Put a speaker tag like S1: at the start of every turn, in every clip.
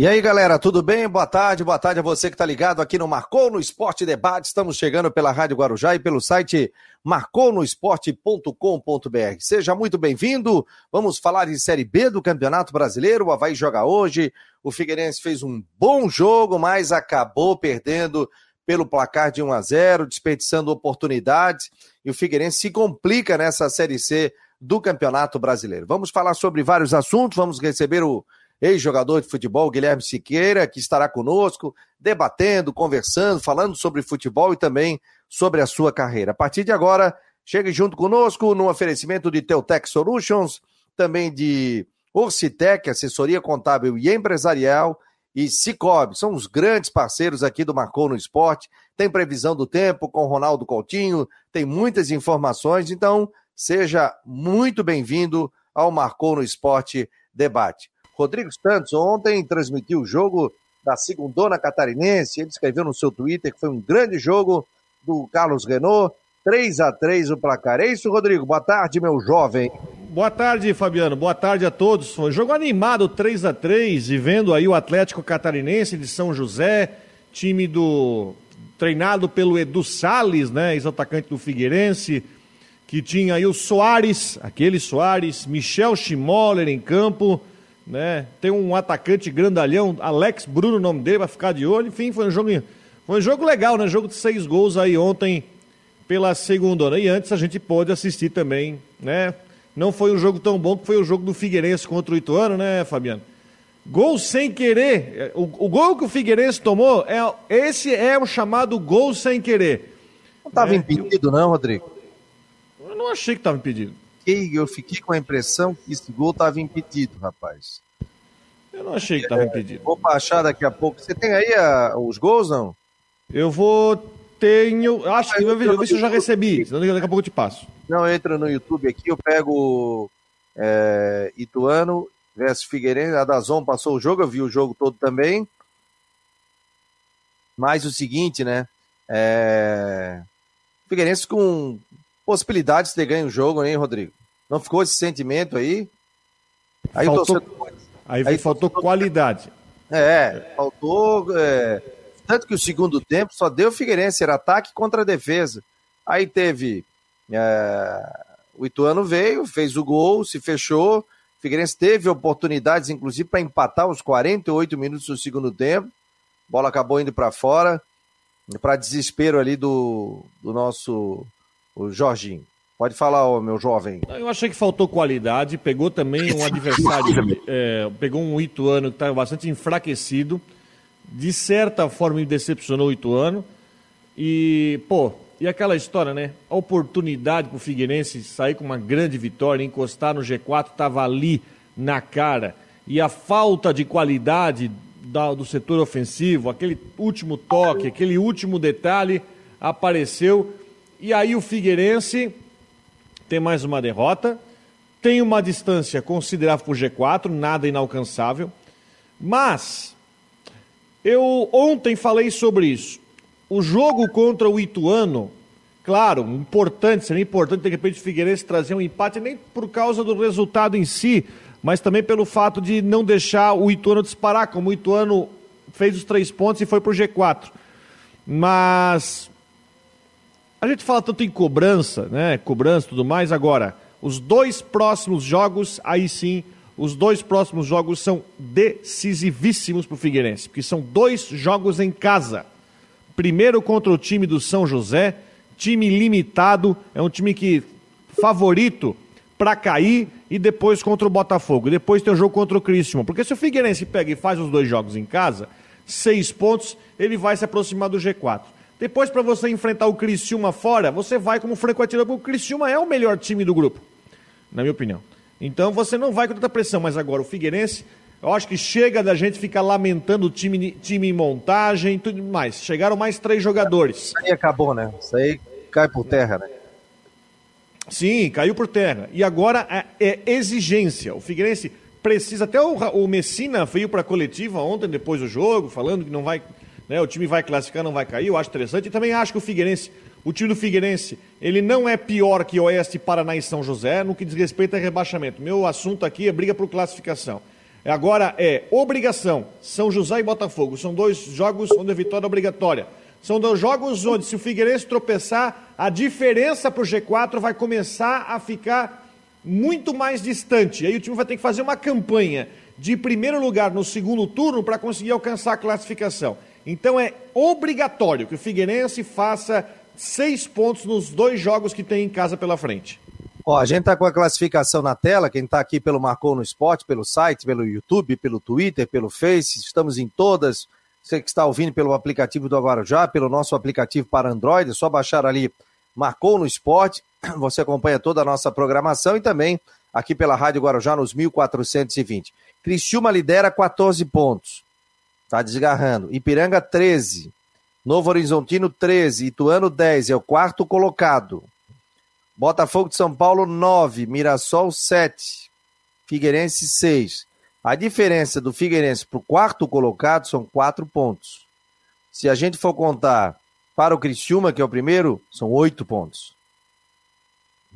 S1: E aí, galera, tudo bem? Boa tarde, boa tarde a você que está ligado aqui no Marcou no Esporte Debate. Estamos chegando pela Rádio Guarujá e pelo site marconosport.com.br. Seja muito bem-vindo. Vamos falar de Série B do Campeonato Brasileiro. O Havaí joga hoje. O Figueirense fez um bom jogo, mas acabou perdendo pelo placar de 1 a 0, desperdiçando oportunidades. E o Figueirense se complica nessa Série C do Campeonato Brasileiro. Vamos falar sobre vários assuntos. Vamos receber o ex-jogador de futebol, Guilherme Siqueira, que estará conosco, debatendo, conversando, falando sobre futebol e também sobre a sua carreira. A partir de agora, chegue junto conosco no oferecimento de Teutec Solutions, também de Orcitec, assessoria contábil e empresarial, e Cicobi, são os grandes parceiros aqui do Marcou no Esporte. Tem previsão do tempo com Ronaldo Coutinho, tem muitas informações, então seja muito bem-vindo ao Marcou no Esporte Debate. Rodrigo Santos ontem transmitiu o jogo da segundona catarinense. Ele escreveu no seu Twitter que foi um grande jogo do Carlos Renault. 3 a 3 o placar. É isso, Rodrigo? Boa tarde, meu jovem.
S2: Boa tarde, Fabiano. Boa tarde a todos. Foi um jogo animado, 3 a 3 e vendo aí o Atlético Catarinense de São José, time do treinado pelo Edu Sales, né, ex-atacante do Figueirense, que tinha aí o Soares, aquele Soares, Michel Schimoller em campo, né? Tem um atacante grandalhão, Alex Bruno, o nome dele, vai ficar de olho. Enfim, foi um jogo, foi um jogo legal, né? Jogo de seis gols aí ontem pela segunda. Né? E antes a gente pôde assistir também, né? Não foi um jogo tão bom que foi o jogo do Figueirense contra o Ituano, né, Fabiano? Gol sem querer. O, o gol que o Figueirense tomou, é, esse é o chamado gol sem querer.
S1: Não estava é, impedido, não, Rodrigo?
S2: Eu não achei que estava impedido
S1: fiquei, eu fiquei com a impressão que esse gol estava impedido, rapaz.
S2: Eu não achei que estava é, impedido.
S1: Vou baixar daqui a pouco. Você tem aí a, os gols, não?
S2: Eu vou. Tenho. Acho que eu, eu ver se eu já recebi. Senão daqui a pouco eu te passo.
S1: Não, entra no YouTube aqui, eu pego é, Ituano versus Figueirense. A Dazon passou o jogo, eu vi o jogo todo também. Mas o seguinte, né? É... Figueirense com possibilidades de ter ganho o jogo, hein, Rodrigo? Não ficou esse sentimento aí?
S2: Aí, faltou, torcedor... aí, aí faltou qualidade.
S1: É, faltou. É... Tanto que o segundo tempo só deu Figueirense, era ataque contra defesa. Aí teve. É... O Ituano veio, fez o gol, se fechou. O Figueirense teve oportunidades, inclusive, para empatar os 48 minutos do segundo tempo. A bola acabou indo para fora, para desespero ali do, do nosso o Jorginho. Pode falar, ô, meu jovem.
S2: Eu achei que faltou qualidade, pegou também um adversário, é, pegou um Ituano que estava bastante enfraquecido, de certa forma me decepcionou o Ituano, e, pô, e aquela história, né? A oportunidade para o Figueirense sair com uma grande vitória, encostar no G4, estava ali na cara, e a falta de qualidade da, do setor ofensivo, aquele último toque, aquele último detalhe apareceu e aí o Figueirense tem mais uma derrota, tem uma distância considerável para o G4, nada inalcançável. Mas eu ontem falei sobre isso. O jogo contra o Ituano, claro, importante, seria importante de repente o Figueirense trazer um empate, nem por causa do resultado em si, mas também pelo fato de não deixar o Ituano disparar, como o Ituano fez os três pontos e foi para o G4. Mas a gente fala tanto em cobrança, né? Cobrança e tudo mais. Agora, os dois próximos jogos, aí sim, os dois próximos jogos são decisivíssimos para o Figueirense, porque são dois jogos em casa. Primeiro contra o time do São José, time limitado, é um time que favorito para cair, e depois contra o Botafogo. Depois tem o jogo contra o Cristiano. Porque se o Figueirense pega e faz os dois jogos em casa, seis pontos, ele vai se aproximar do G4. Depois, para você enfrentar o Criciúma fora, você vai como franco atirador, porque o Criciúma é o melhor time do grupo, na minha opinião. Então você não vai com tanta pressão, mas agora o Figueirense, eu acho que chega da gente ficar lamentando o time, time em montagem e tudo mais. Chegaram mais três jogadores. Isso
S1: aí acabou, né? Isso aí cai por terra, né?
S2: Sim, caiu por terra. E agora é, é exigência. O Figueirense precisa. Até o, o Messina veio para a coletiva ontem, depois do jogo, falando que não vai né? O time vai classificar, não vai cair, eu acho interessante. E também acho que o Figueirense, o time do Figueirense, ele não é pior que Oeste, Paraná e São José no que diz respeito a rebaixamento. Meu assunto aqui é briga por classificação. Agora é obrigação. São José e Botafogo. São dois jogos onde a vitória é obrigatória. São dois jogos onde, se o Figueirense tropeçar, a diferença para o G4 vai começar a ficar muito mais distante. Aí o time vai ter que fazer uma campanha de primeiro lugar no segundo turno para conseguir alcançar a classificação. Então é obrigatório que o Figueirense faça seis pontos nos dois jogos que tem em casa pela frente.
S1: Ó, a gente tá com a classificação na tela, quem tá aqui pelo Marcou no Esporte, pelo site, pelo YouTube, pelo Twitter, pelo Face, estamos em todas. Você que está ouvindo pelo aplicativo do Guarujá, pelo nosso aplicativo para Android, é só baixar ali Marcou no Esporte, você acompanha toda a nossa programação e também aqui pela Rádio Guarujá nos 1420. Criciúma lidera 14 pontos. Tá desgarrando. Ipiranga 13. Novo Horizontino 13. Ituano 10. É o quarto colocado. Botafogo de São Paulo 9. Mirassol 7. Figueirense 6. A diferença do Figueirense para o quarto colocado são 4 pontos. Se a gente for contar para o Criciúma, que é o primeiro, são 8 pontos.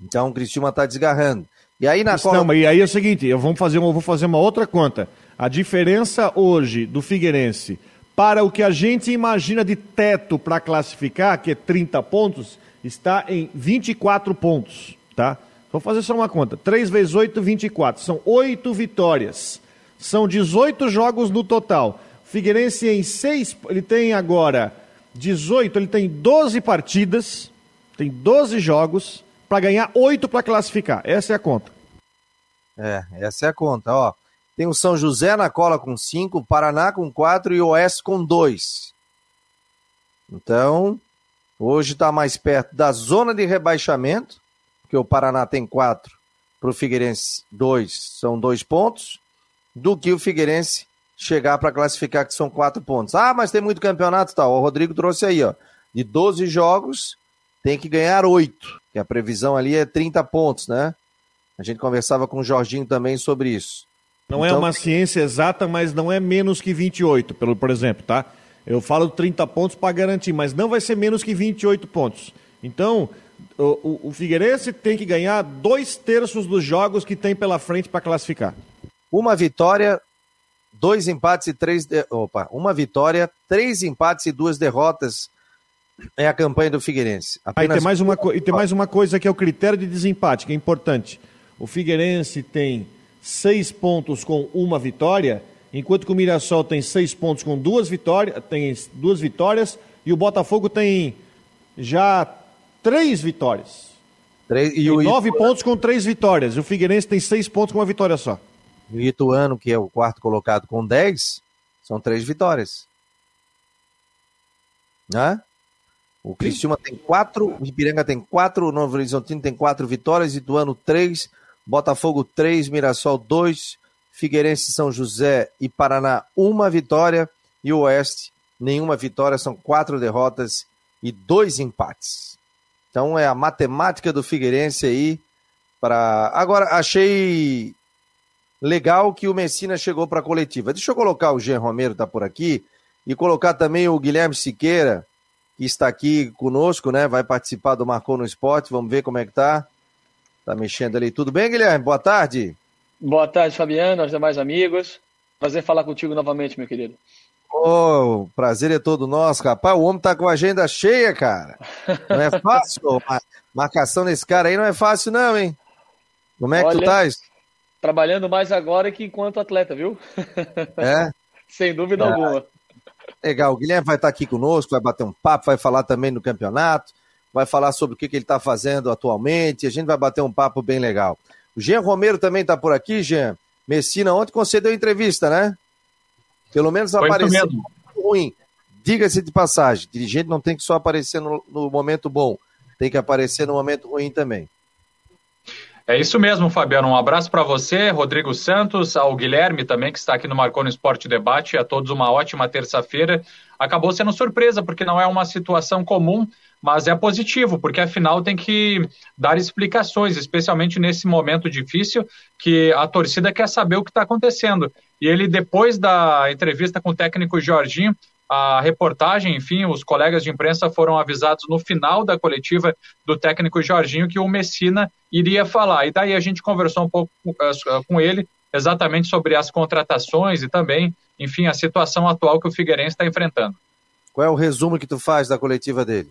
S1: Então o Criciúma está desgarrando.
S2: E aí na Não, e aí é o seguinte, eu vou fazer, uma, vou fazer uma outra conta. A diferença hoje do Figueirense para o que a gente imagina de teto para classificar, que é 30 pontos, está em 24 pontos, tá? Vou fazer só uma conta. 3 vezes 8, 24. São 8 vitórias. São 18 jogos no total. Figueirense em 6, ele tem agora 18, ele tem 12 partidas, tem 12 jogos para ganhar 8 para classificar. Essa é a conta.
S1: É, essa é a conta, ó. Tem o São José na cola com 5, Paraná com 4 e o Oeste com 2. Então, hoje está mais perto da zona de rebaixamento, porque o Paraná tem 4, para o Figueirense 2, são 2 pontos, do que o Figueirense chegar para classificar, que são 4 pontos. Ah, mas tem muito campeonato tal. O Rodrigo trouxe aí, ó. De 12 jogos, tem que ganhar 8, que a previsão ali é 30 pontos, né? A gente conversava com o Jorginho também sobre isso.
S2: Não é então... é uma ciência exata, mas não é menos que 28, pelo, por exemplo, tá? Eu falo 30 pontos para garantir, mas não vai ser menos que 28 pontos. Então, o, o, o Figueirense tem que ganhar dois terços dos jogos que tem pela frente para classificar.
S1: Uma vitória, dois empates e três. De... Opa, uma vitória, três empates e duas derrotas é a campanha do Figueirense.
S2: Apenas... Ah, e, tem mais uma, e tem mais uma coisa que é o critério de desempate, que é importante. O Figueirense tem seis pontos com uma vitória, enquanto que o Mirassol tem seis pontos com duas vitórias, tem duas vitórias, e o Botafogo tem já três vitórias. Três, e o nove Ituano... pontos com três vitórias. E o Figueirense tem seis pontos com uma vitória só.
S1: O Ituano, que é o quarto colocado com dez, são três vitórias. Né? O Criciúma tem quatro, o Ipiranga tem quatro, o Novo Horizontino tem quatro vitórias, Ituano três, Botafogo 3, Mirassol 2, Figueirense, São José e Paraná uma vitória e o Oeste nenhuma vitória, são quatro derrotas e dois empates. Então é a matemática do Figueirense aí para agora achei legal que o Messina chegou para a coletiva. Deixa eu colocar o Jean Romero tá por aqui e colocar também o Guilherme Siqueira que está aqui conosco, né? Vai participar do Marcou no Esporte. Vamos ver como é que tá. Tá mexendo ali. Tudo bem, Guilherme? Boa tarde.
S3: Boa tarde, Fabiano, aos demais amigos. Prazer falar contigo novamente, meu querido.
S1: Oh, prazer é todo nosso, rapaz. O homem tá com a agenda cheia, cara. Não é fácil. marcação desse cara aí não é fácil, não, hein? Como é Olha, que tu tá?
S3: Trabalhando mais agora que enquanto atleta, viu?
S1: É?
S3: Sem dúvida é. alguma.
S1: Legal, o Guilherme vai estar aqui conosco, vai bater um papo, vai falar também no campeonato vai falar sobre o que, que ele está fazendo atualmente. A gente vai bater um papo bem legal. O Jean Romero também está por aqui, Jean. Messina ontem concedeu entrevista, né? Pelo menos apareceu ruim. Diga-se de passagem, dirigente não tem que só aparecer no, no momento bom, tem que aparecer no momento ruim também.
S4: É isso mesmo, Fabiano. Um abraço para você, Rodrigo Santos, ao Guilherme também, que está aqui no Marconi Esporte Debate. A todos uma ótima terça-feira. Acabou sendo surpresa, porque não é uma situação comum mas é positivo, porque afinal tem que dar explicações, especialmente nesse momento difícil, que a torcida quer saber o que está acontecendo. E ele, depois da entrevista com o técnico Jorginho, a reportagem, enfim, os colegas de imprensa foram avisados no final da coletiva do técnico Jorginho que o Messina iria falar. E daí a gente conversou um pouco com eh, ele exatamente sobre as contratações e também, enfim, a situação atual que o Figueirense está enfrentando.
S1: Qual é o resumo que tu faz da coletiva dele?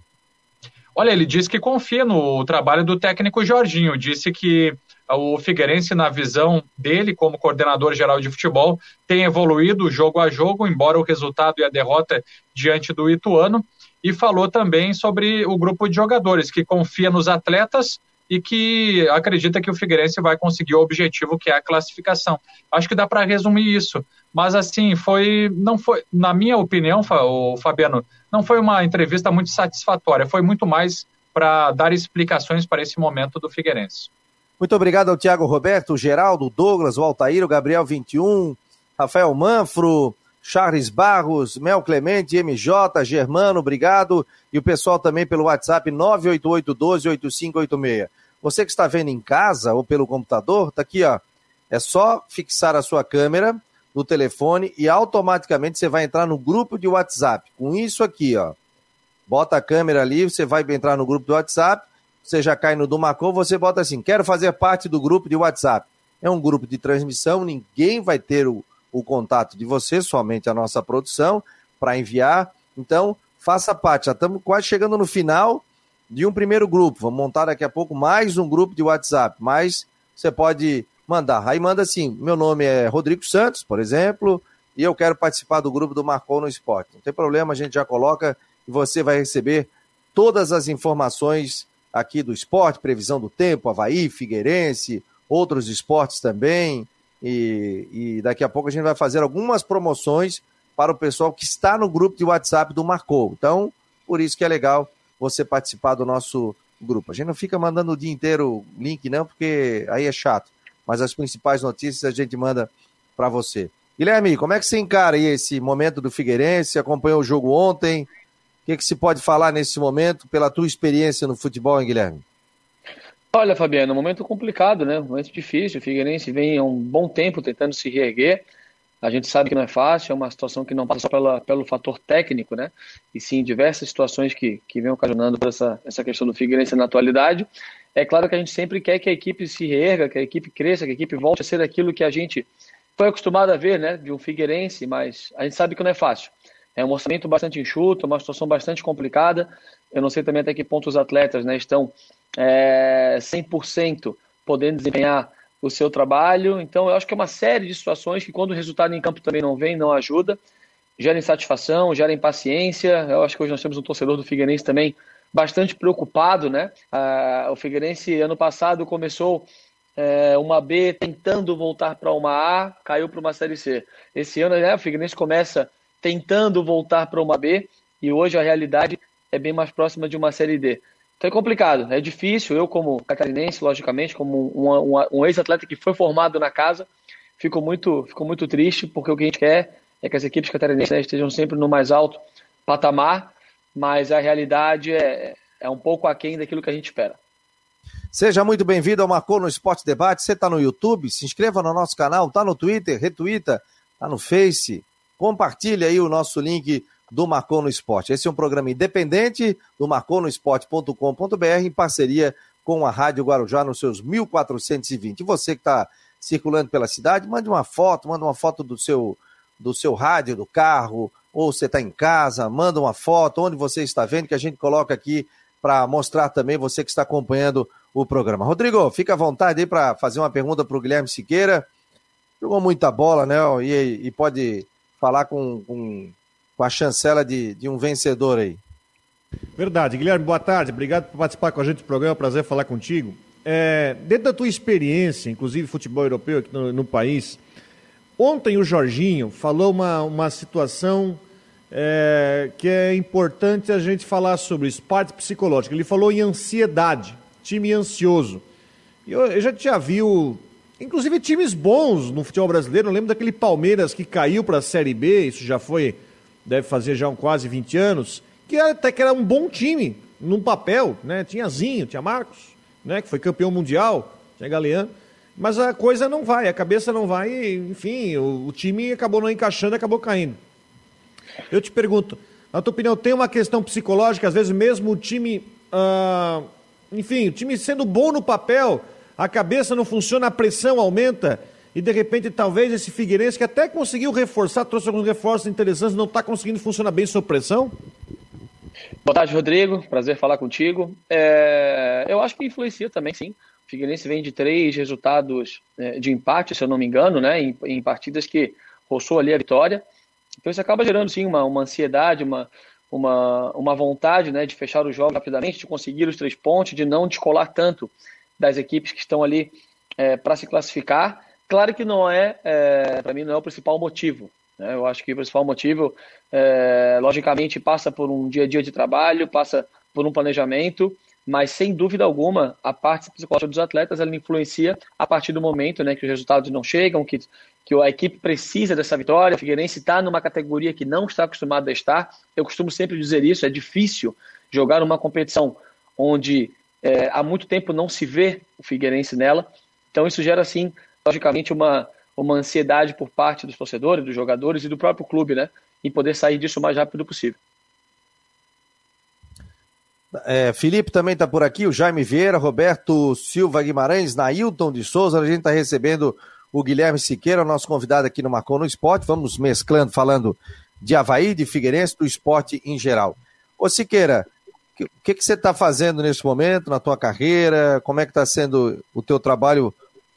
S4: Olha, ele disse que confia no trabalho do técnico Jorginho, disse que o Figueirense, na visão dele como coordenador geral de futebol, tem evoluído jogo a jogo, embora o resultado e a derrota diante do Ituano, e falou também sobre o grupo de jogadores, que confia nos atletas e que acredita que o Figueirense vai conseguir o objetivo que é a classificação. Acho que dá para resumir isso. Mas assim, foi não foi, na minha opinião, o Fabiano, não foi uma entrevista muito satisfatória, foi muito mais para dar explicações para esse momento do Figueirense.
S1: Muito obrigado ao Tiago Roberto, Geraldo, Douglas, o Altair, o Gabriel 21, Rafael Manfro, Charles Barros, Mel Clemente, MJ, Germano, obrigado. E o pessoal também pelo WhatsApp 988-12-8586. Você que está vendo em casa ou pelo computador, tá aqui, ó. É só fixar a sua câmera no telefone e automaticamente você vai entrar no grupo de WhatsApp. Com isso aqui, ó. Bota a câmera ali, você vai entrar no grupo do WhatsApp, você já cai no do você bota assim, quero fazer parte do grupo de WhatsApp. É um grupo de transmissão, ninguém vai ter o, o contato de você, somente a nossa produção, para enviar. Então, faça parte. Já estamos quase chegando no final de um primeiro grupo. Vamos montar daqui a pouco mais um grupo de WhatsApp, mas você pode mandar. Aí manda assim: meu nome é Rodrigo Santos, por exemplo, e eu quero participar do grupo do Marcou no Esporte. Não tem problema, a gente já coloca e você vai receber todas as informações aqui do esporte, previsão do tempo, Havaí, Figueirense, outros esportes também. E, e, daqui a pouco a gente vai fazer algumas promoções para o pessoal que está no grupo de WhatsApp do Marcou. Então, por isso que é legal você participar do nosso grupo. A gente não fica mandando o dia inteiro link, não, porque aí é chato. Mas as principais notícias a gente manda para você. Guilherme, como é que você encara aí esse momento do Figueirense? Acompanhou o jogo ontem? O que, que se pode falar nesse momento pela tua experiência no futebol, hein, Guilherme?
S3: Olha, Fabiano, um momento complicado, né? Um momento difícil. O Figueirense vem há um bom tempo tentando se reerguer. A gente sabe que não é fácil, é uma situação que não passa só pela, pelo fator técnico, né? E sim diversas situações que, que vem ocasionando essa, essa questão do Figueirense na atualidade. É claro que a gente sempre quer que a equipe se reerga, que a equipe cresça, que a equipe volte a ser aquilo que a gente foi acostumado a ver, né? De um Figueirense, mas a gente sabe que não é fácil. É um orçamento bastante enxuto, uma situação bastante complicada. Eu não sei também até que ponto os atletas né, estão é, 100% podendo desempenhar o seu trabalho. Então, eu acho que é uma série de situações que, quando o resultado em campo também não vem, não ajuda, gera insatisfação, gera impaciência. Eu acho que hoje nós temos um torcedor do Figueirense também bastante preocupado, né? Ah, o Figueirense, ano passado, começou é, uma B tentando voltar para uma A, caiu para uma Série C. Esse ano, né, o Figueirense começa tentando voltar para uma B e hoje a realidade é bem mais próxima de uma Série D. Então é complicado, é difícil. Eu, como catarinense, logicamente, como um, um, um ex-atleta que foi formado na casa, fico muito, fico muito triste, porque o que a gente quer é que as equipes catarinenses né, estejam sempre no mais alto patamar, mas a realidade é, é um pouco aquém daquilo que a gente espera.
S1: Seja muito bem-vindo ao Marcou no Esporte Debate. Você está no YouTube, se inscreva no nosso canal, está no Twitter, retweeta, está no Face. Compartilhe aí o nosso link do Marcou no Esporte. Esse é um programa independente do marconosport.com.br em parceria com a Rádio Guarujá nos seus 1420. E você que está circulando pela cidade, mande uma foto, manda uma foto do seu do seu rádio, do carro, ou você está em casa, manda uma foto onde você está vendo que a gente coloca aqui para mostrar também você que está acompanhando o programa. Rodrigo, fica à vontade aí para fazer uma pergunta para o Guilherme Siqueira. Jogou muita bola, né? E, e pode falar com, com com a chancela de, de um vencedor aí.
S2: Verdade. Guilherme, boa tarde. Obrigado por participar com a gente do programa. É um prazer falar contigo. É, dentro da tua experiência, inclusive futebol europeu aqui no, no país, ontem o Jorginho falou uma, uma situação é, que é importante a gente falar sobre isso, parte psicológica. Ele falou em ansiedade, time ansioso. Eu, eu já, já viu, inclusive, times bons no futebol brasileiro. Eu lembro daquele Palmeiras que caiu para a Série B, isso já foi deve fazer já um quase 20 anos, que até que era um bom time, num papel, né? Tinha Zinho, tinha Marcos, né? Que foi campeão mundial, tinha Galeano. Mas a coisa não vai, a cabeça não vai, enfim, o, o time acabou não encaixando, acabou caindo. Eu te pergunto, na tua opinião, tem uma questão psicológica, às vezes mesmo o time, ah, enfim, o time sendo bom no papel, a cabeça não funciona, a pressão aumenta e de repente talvez esse Figueirense que até conseguiu reforçar, trouxe alguns reforços interessantes, não está conseguindo funcionar bem sob pressão?
S3: Boa tarde, Rodrigo. Prazer falar contigo. É... Eu acho que influencia também, sim. Figueirense vem de três resultados é, de empate, se eu não me engano, né, em, em partidas que roçou ali a vitória. Então isso acaba gerando, sim, uma, uma ansiedade, uma, uma, uma vontade né, de fechar o jogo rapidamente, de conseguir os três pontos, de não descolar tanto das equipes que estão ali é, para se classificar. Claro que não é, é para mim, não é o principal motivo. Né? Eu acho que o principal motivo, é, logicamente, passa por um dia a dia de trabalho, passa por um planejamento, mas sem dúvida alguma a parte psicológica dos atletas ela influencia a partir do momento né, que os resultados não chegam, que, que a equipe precisa dessa vitória. O Figueirense está numa categoria que não está acostumado a estar. Eu costumo sempre dizer isso: é difícil jogar uma competição onde é, há muito tempo não se vê o Figueirense nela. Então isso gera, sim, logicamente, uma, uma ansiedade por parte dos torcedores, dos jogadores e do próprio clube, né, em poder sair disso o mais rápido possível.
S1: É, Felipe também está por aqui, o Jaime Vieira, Roberto Silva Guimarães, Nailton de Souza. A gente está recebendo o Guilherme Siqueira, nosso convidado aqui no Marcou no Esporte. Vamos mesclando, falando de Havaí, de Figueirense, do esporte em geral. Ô Siqueira, o que, que você está fazendo nesse momento, na tua carreira? Como é que está sendo o teu trabalho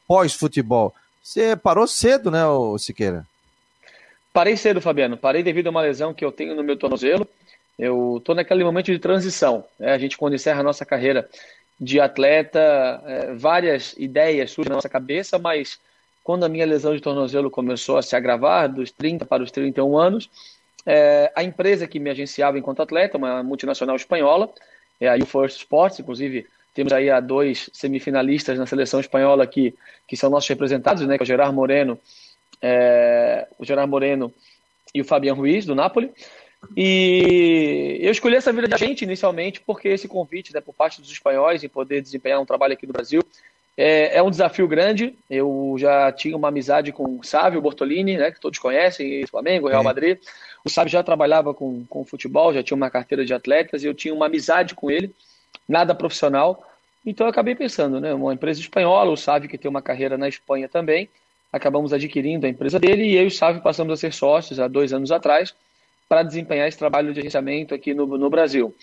S1: pós-futebol? Você parou cedo, né, Siqueira?
S3: Parei cedo, Fabiano. Parei devido a uma lesão que eu tenho no meu tornozelo. Eu estou naquele momento de transição. Né? A gente, quando encerra a nossa carreira de atleta, é, várias ideias surgem na nossa cabeça, mas quando a minha lesão de tornozelo começou a se agravar, dos 30 para os 31 anos, é, a empresa que me agenciava enquanto atleta, uma multinacional espanhola, é a UFirst Sports, inclusive temos aí a dois semifinalistas na seleção espanhola que, que são nossos representados, né, que é o Gerard Moreno, é, o Gerard Moreno e o Fabian Ruiz, do Napoli. E eu escolhi essa vida de agente inicialmente porque esse convite né, por parte dos espanhóis em poder desempenhar um trabalho aqui no Brasil é, é um desafio grande. Eu já tinha uma amizade com o Sávio Bortolini, né, que todos conhecem, Flamengo, Real Madrid. O Sávio já trabalhava com, com futebol, já tinha uma carteira de atletas e eu tinha uma amizade com ele, nada profissional. Então eu acabei pensando, né, uma empresa espanhola, o Sávio que tem uma carreira na Espanha também, acabamos adquirindo a empresa dele e eu e o Sávio passamos a ser sócios há dois anos atrás para desempenhar esse trabalho de agenciamento aqui no, no Brasil.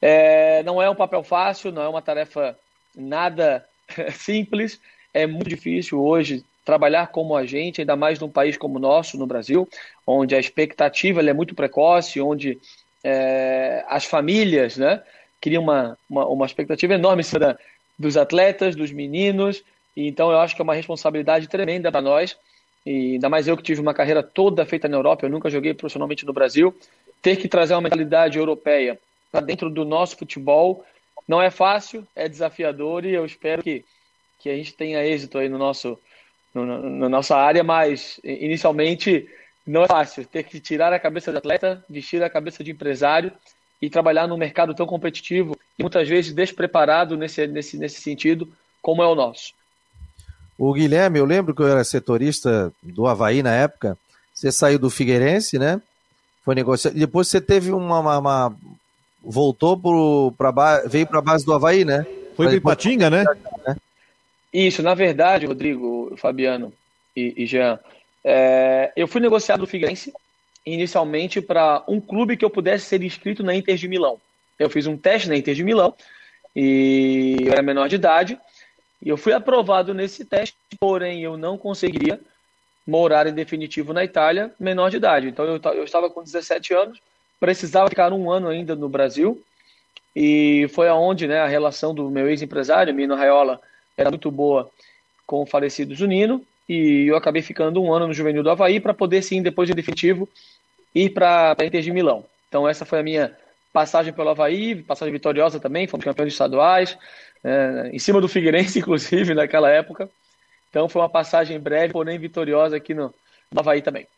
S3: É, não é um papel fácil, não é uma tarefa nada simples, é muito difícil hoje trabalhar como agente, ainda mais num país como o nosso, no Brasil, onde a expectativa é muito precoce, onde é, as famílias né, criam uma, uma, uma expectativa enorme dos atletas, dos meninos, então eu acho que é uma responsabilidade tremenda para nós e ainda mais eu que tive uma carreira toda feita na Europa, eu nunca joguei profissionalmente no Brasil, ter que trazer uma mentalidade europeia para dentro do nosso futebol não é fácil, é desafiador e eu espero que, que a gente tenha êxito aí no nosso, no, na nossa área, mas inicialmente não é fácil ter que tirar a cabeça de atleta, vestir a cabeça de empresário e trabalhar num mercado tão competitivo e muitas vezes despreparado nesse, nesse, nesse sentido como é o nosso.
S1: O Guilherme, eu lembro que eu era setorista do Havaí na época. Você saiu do Figueirense, né? Foi negociado. Depois você teve uma. uma, uma... voltou para ba... veio para a base do Havaí, né?
S2: Foi para Ipatinga, né? né?
S3: Isso, na verdade, Rodrigo, Fabiano e, e Jean, é... eu fui negociado do Figueirense inicialmente para um clube que eu pudesse ser inscrito na Inter de Milão. Eu fiz um teste na Inter de Milão e eu era menor de idade e eu fui aprovado nesse teste, porém eu não conseguiria morar em definitivo na Itália menor de idade. Então eu, eu estava com 17 anos, precisava ficar um ano ainda no Brasil. E foi aonde né, a relação do meu ex-empresário, Mino Raiola, era muito boa com o falecido Zunino. E eu acabei ficando um ano no Juvenil do Havaí para poder, sim, depois de definitivo, ir para a Inter de Milão. Então essa foi a minha passagem pelo Havaí, passagem vitoriosa também, fomos campeões estaduais, é, em cima do Figueirense, inclusive, naquela época. Então foi uma passagem breve, porém vitoriosa aqui no, no Havaí também.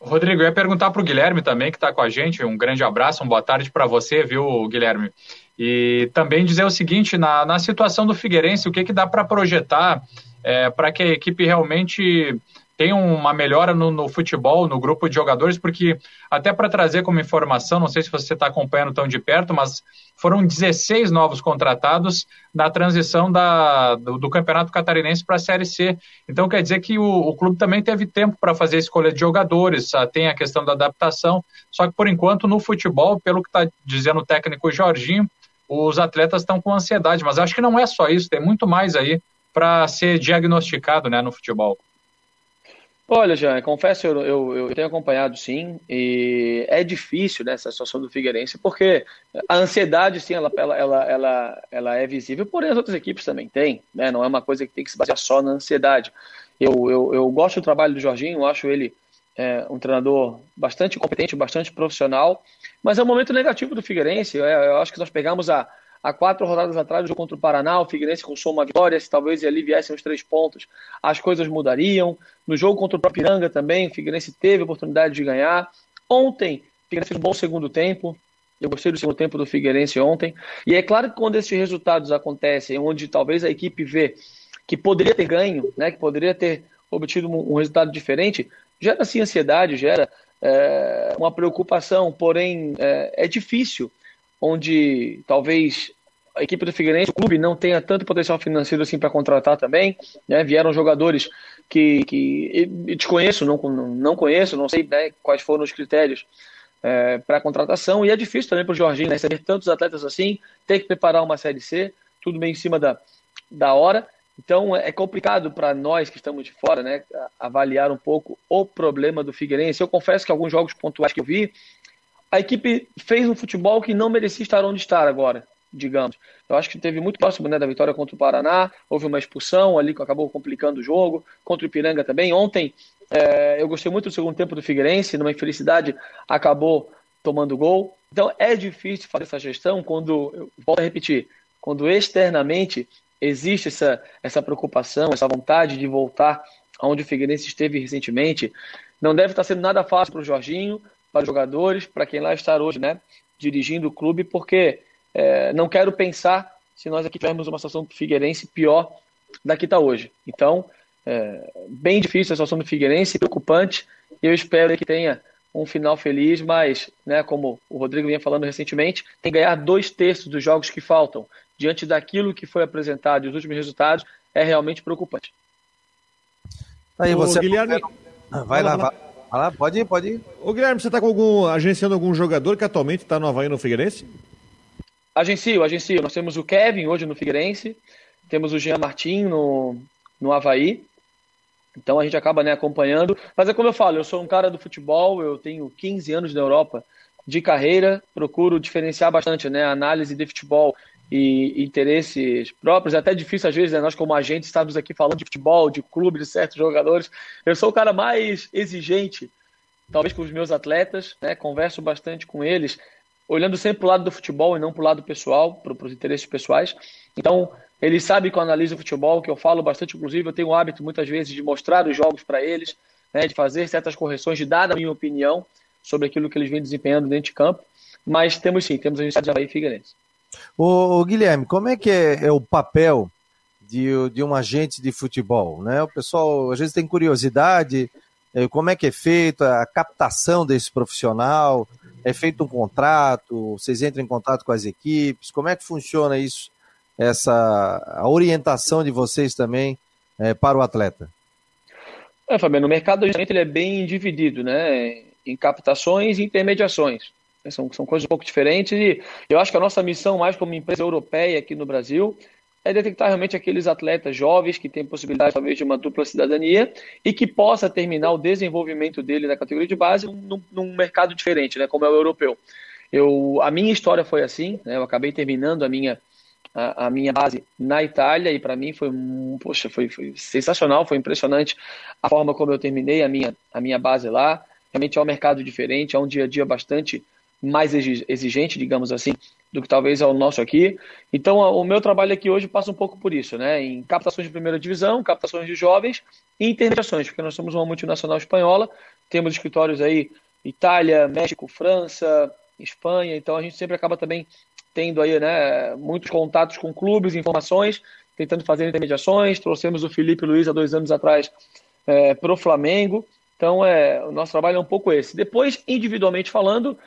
S4: Rodrigo, eu ia perguntar para o Guilherme também, que está com a gente. Um grande abraço, uma boa tarde para você, viu, Guilherme? E também dizer o seguinte: na, na situação do Figueirense, o que, que dá para projetar é, para que a equipe realmente tem uma melhora no, no futebol, no grupo de jogadores, porque até para trazer como informação, não sei se você está acompanhando tão de perto, mas foram 16 novos contratados na transição da, do, do Campeonato Catarinense para a Série C. Então quer dizer que o, o clube também teve tempo para fazer escolha de jogadores, ah, tem a questão da adaptação, só que por enquanto no futebol, pelo que está dizendo o técnico Jorginho, os atletas estão com ansiedade, mas acho que não é só isso, tem muito mais aí para ser diagnosticado né, no futebol.
S3: Olha, Jean, confesso, eu, eu, eu, tenho acompanhado sim, e é difícil né, situação do Figueirense, porque a ansiedade, sim, ela, ela, ela, ela, ela é visível, porém as outras equipes também têm, né? não é uma coisa que tem que se basear só na ansiedade. Eu, eu, eu gosto do trabalho do Jorginho, acho ele é, um treinador bastante competente, bastante profissional, mas é um momento negativo do Figueirense, eu, eu acho que nós pegamos a, Há quatro rodadas atrás, o jogo contra o Paraná, o Figueirense com uma vitória, se talvez ali viessem os três pontos, as coisas mudariam. No jogo contra o Piranga também, o Figueirense teve a oportunidade de ganhar. Ontem, o Figueirense fez um bom segundo tempo. Eu gostei do segundo tempo do Figueirense ontem. E é claro que quando esses resultados acontecem, onde talvez a equipe vê que poderia ter ganho, né, que poderia ter obtido um, resultado diferente, gera sim ansiedade, gera é, uma preocupação, porém é, é difícil onde talvez a equipe do Figueirense, o clube, não tenha tanto potencial financeiro assim para contratar também. Né? Vieram jogadores que, que desconheço, não, não conheço, não sei né, quais foram os critérios é, para contratação. E é difícil também para o Jorginho né, receber tantos atletas assim, ter que preparar uma Série C, tudo bem em cima da, da hora. Então é complicado para nós que estamos de fora, né, avaliar um pouco o problema do Figueirense. Eu confesso que alguns jogos pontuais que eu vi, a equipe fez um futebol que não merecia estar onde está agora, digamos. Eu acho que teve muito próximo né, da vitória contra o Paraná, houve uma expulsão ali que acabou complicando o jogo, contra o Ipiranga também. Ontem é, eu gostei muito do segundo tempo do Figueirense, numa infelicidade acabou tomando gol. Então é difícil fazer essa gestão quando, eu volto a repetir, quando externamente existe essa, essa preocupação, essa vontade de voltar aonde o Figueirense esteve recentemente. Não deve estar sendo nada fácil para o Jorginho, para os jogadores, para quem lá está hoje, né, dirigindo o clube, porque é, não quero pensar se nós aqui tivermos uma situação do Figueirense pior da que está hoje. Então, é, bem difícil a situação do Figueirense, preocupante, e eu espero que tenha um final feliz, mas, né, como o Rodrigo vinha falando recentemente, tem que ganhar dois terços dos jogos que faltam. Diante daquilo que foi apresentado e os últimos resultados, é realmente preocupante.
S1: Aí você. Guilherme... Vai lá, vai. Ah, pode ir, pode ir.
S2: Ô Guilherme, você está com algum, agenciando algum jogador que atualmente está no Havaí no Figueirense?
S3: Agencio, agencio. Nós temos o Kevin hoje no Figueirense, temos o Jean Martin no, no Havaí. Então a gente acaba né, acompanhando. Mas é como eu falo, eu sou um cara do futebol, eu tenho 15 anos na Europa de carreira, procuro diferenciar bastante né, a análise de futebol e interesses próprios. É até difícil, às vezes, né, nós, como agentes, estarmos aqui falando de futebol, de clube, de certos jogadores. Eu sou o cara mais exigente, talvez, com os meus atletas, né? converso bastante com eles, olhando sempre para o lado do futebol e não para o lado pessoal, para os interesses pessoais. Então, eles sabem que eu analiso o futebol, que eu falo bastante, inclusive, eu tenho o hábito, muitas vezes, de mostrar os jogos para eles, né, de fazer certas correções, de dar a minha opinião sobre aquilo que eles vêm desempenhando dentro de campo. Mas temos sim, temos a gente de Havaí e Figueirense.
S1: Ô, Guilherme, como é que é, é, o papel de, de um agente de futebol? Né? O pessoal às vezes tem curiosidade, é, como é que é feita a captação desse profissional? É feito um contrato? Vocês entram em contato com as equipes? Como é que funciona isso? Essa a orientação de vocês também é, para o atleta?
S3: É, Fabiano, o mercado ele é bem dividido, né? Em captações e intermediações. São, são coisas um pouco diferentes e eu acho que a nossa missão, mais como empresa europeia aqui no Brasil, é detectar realmente aqueles atletas jovens que têm possibilidade, talvez, de uma dupla cidadania e que possa terminar o desenvolvimento dele na categoria de base num, num mercado diferente, né, como é o europeu. Eu, a minha história foi assim, né, eu acabei terminando a minha, a, a minha base na Itália e para mim foi, poxa, foi, foi sensacional, foi impressionante a forma como eu terminei a minha, a minha base lá. Realmente é um mercado diferente, é um dia a dia bastante mais exigente, digamos assim, do que talvez é o nosso aqui. Então, o meu trabalho aqui hoje passa um pouco por isso, né? Em captações de primeira divisão, captações de jovens e intermediações, porque nós somos uma multinacional espanhola, temos escritórios aí Itália, México, França, Espanha, então a gente sempre acaba também tendo aí, né, muitos contatos com clubes, informações, tentando fazer intermediações. Trouxemos o Felipe Luiz há dois anos atrás é, para o Flamengo. Então, é, o nosso trabalho é um pouco esse. Depois, individualmente falando,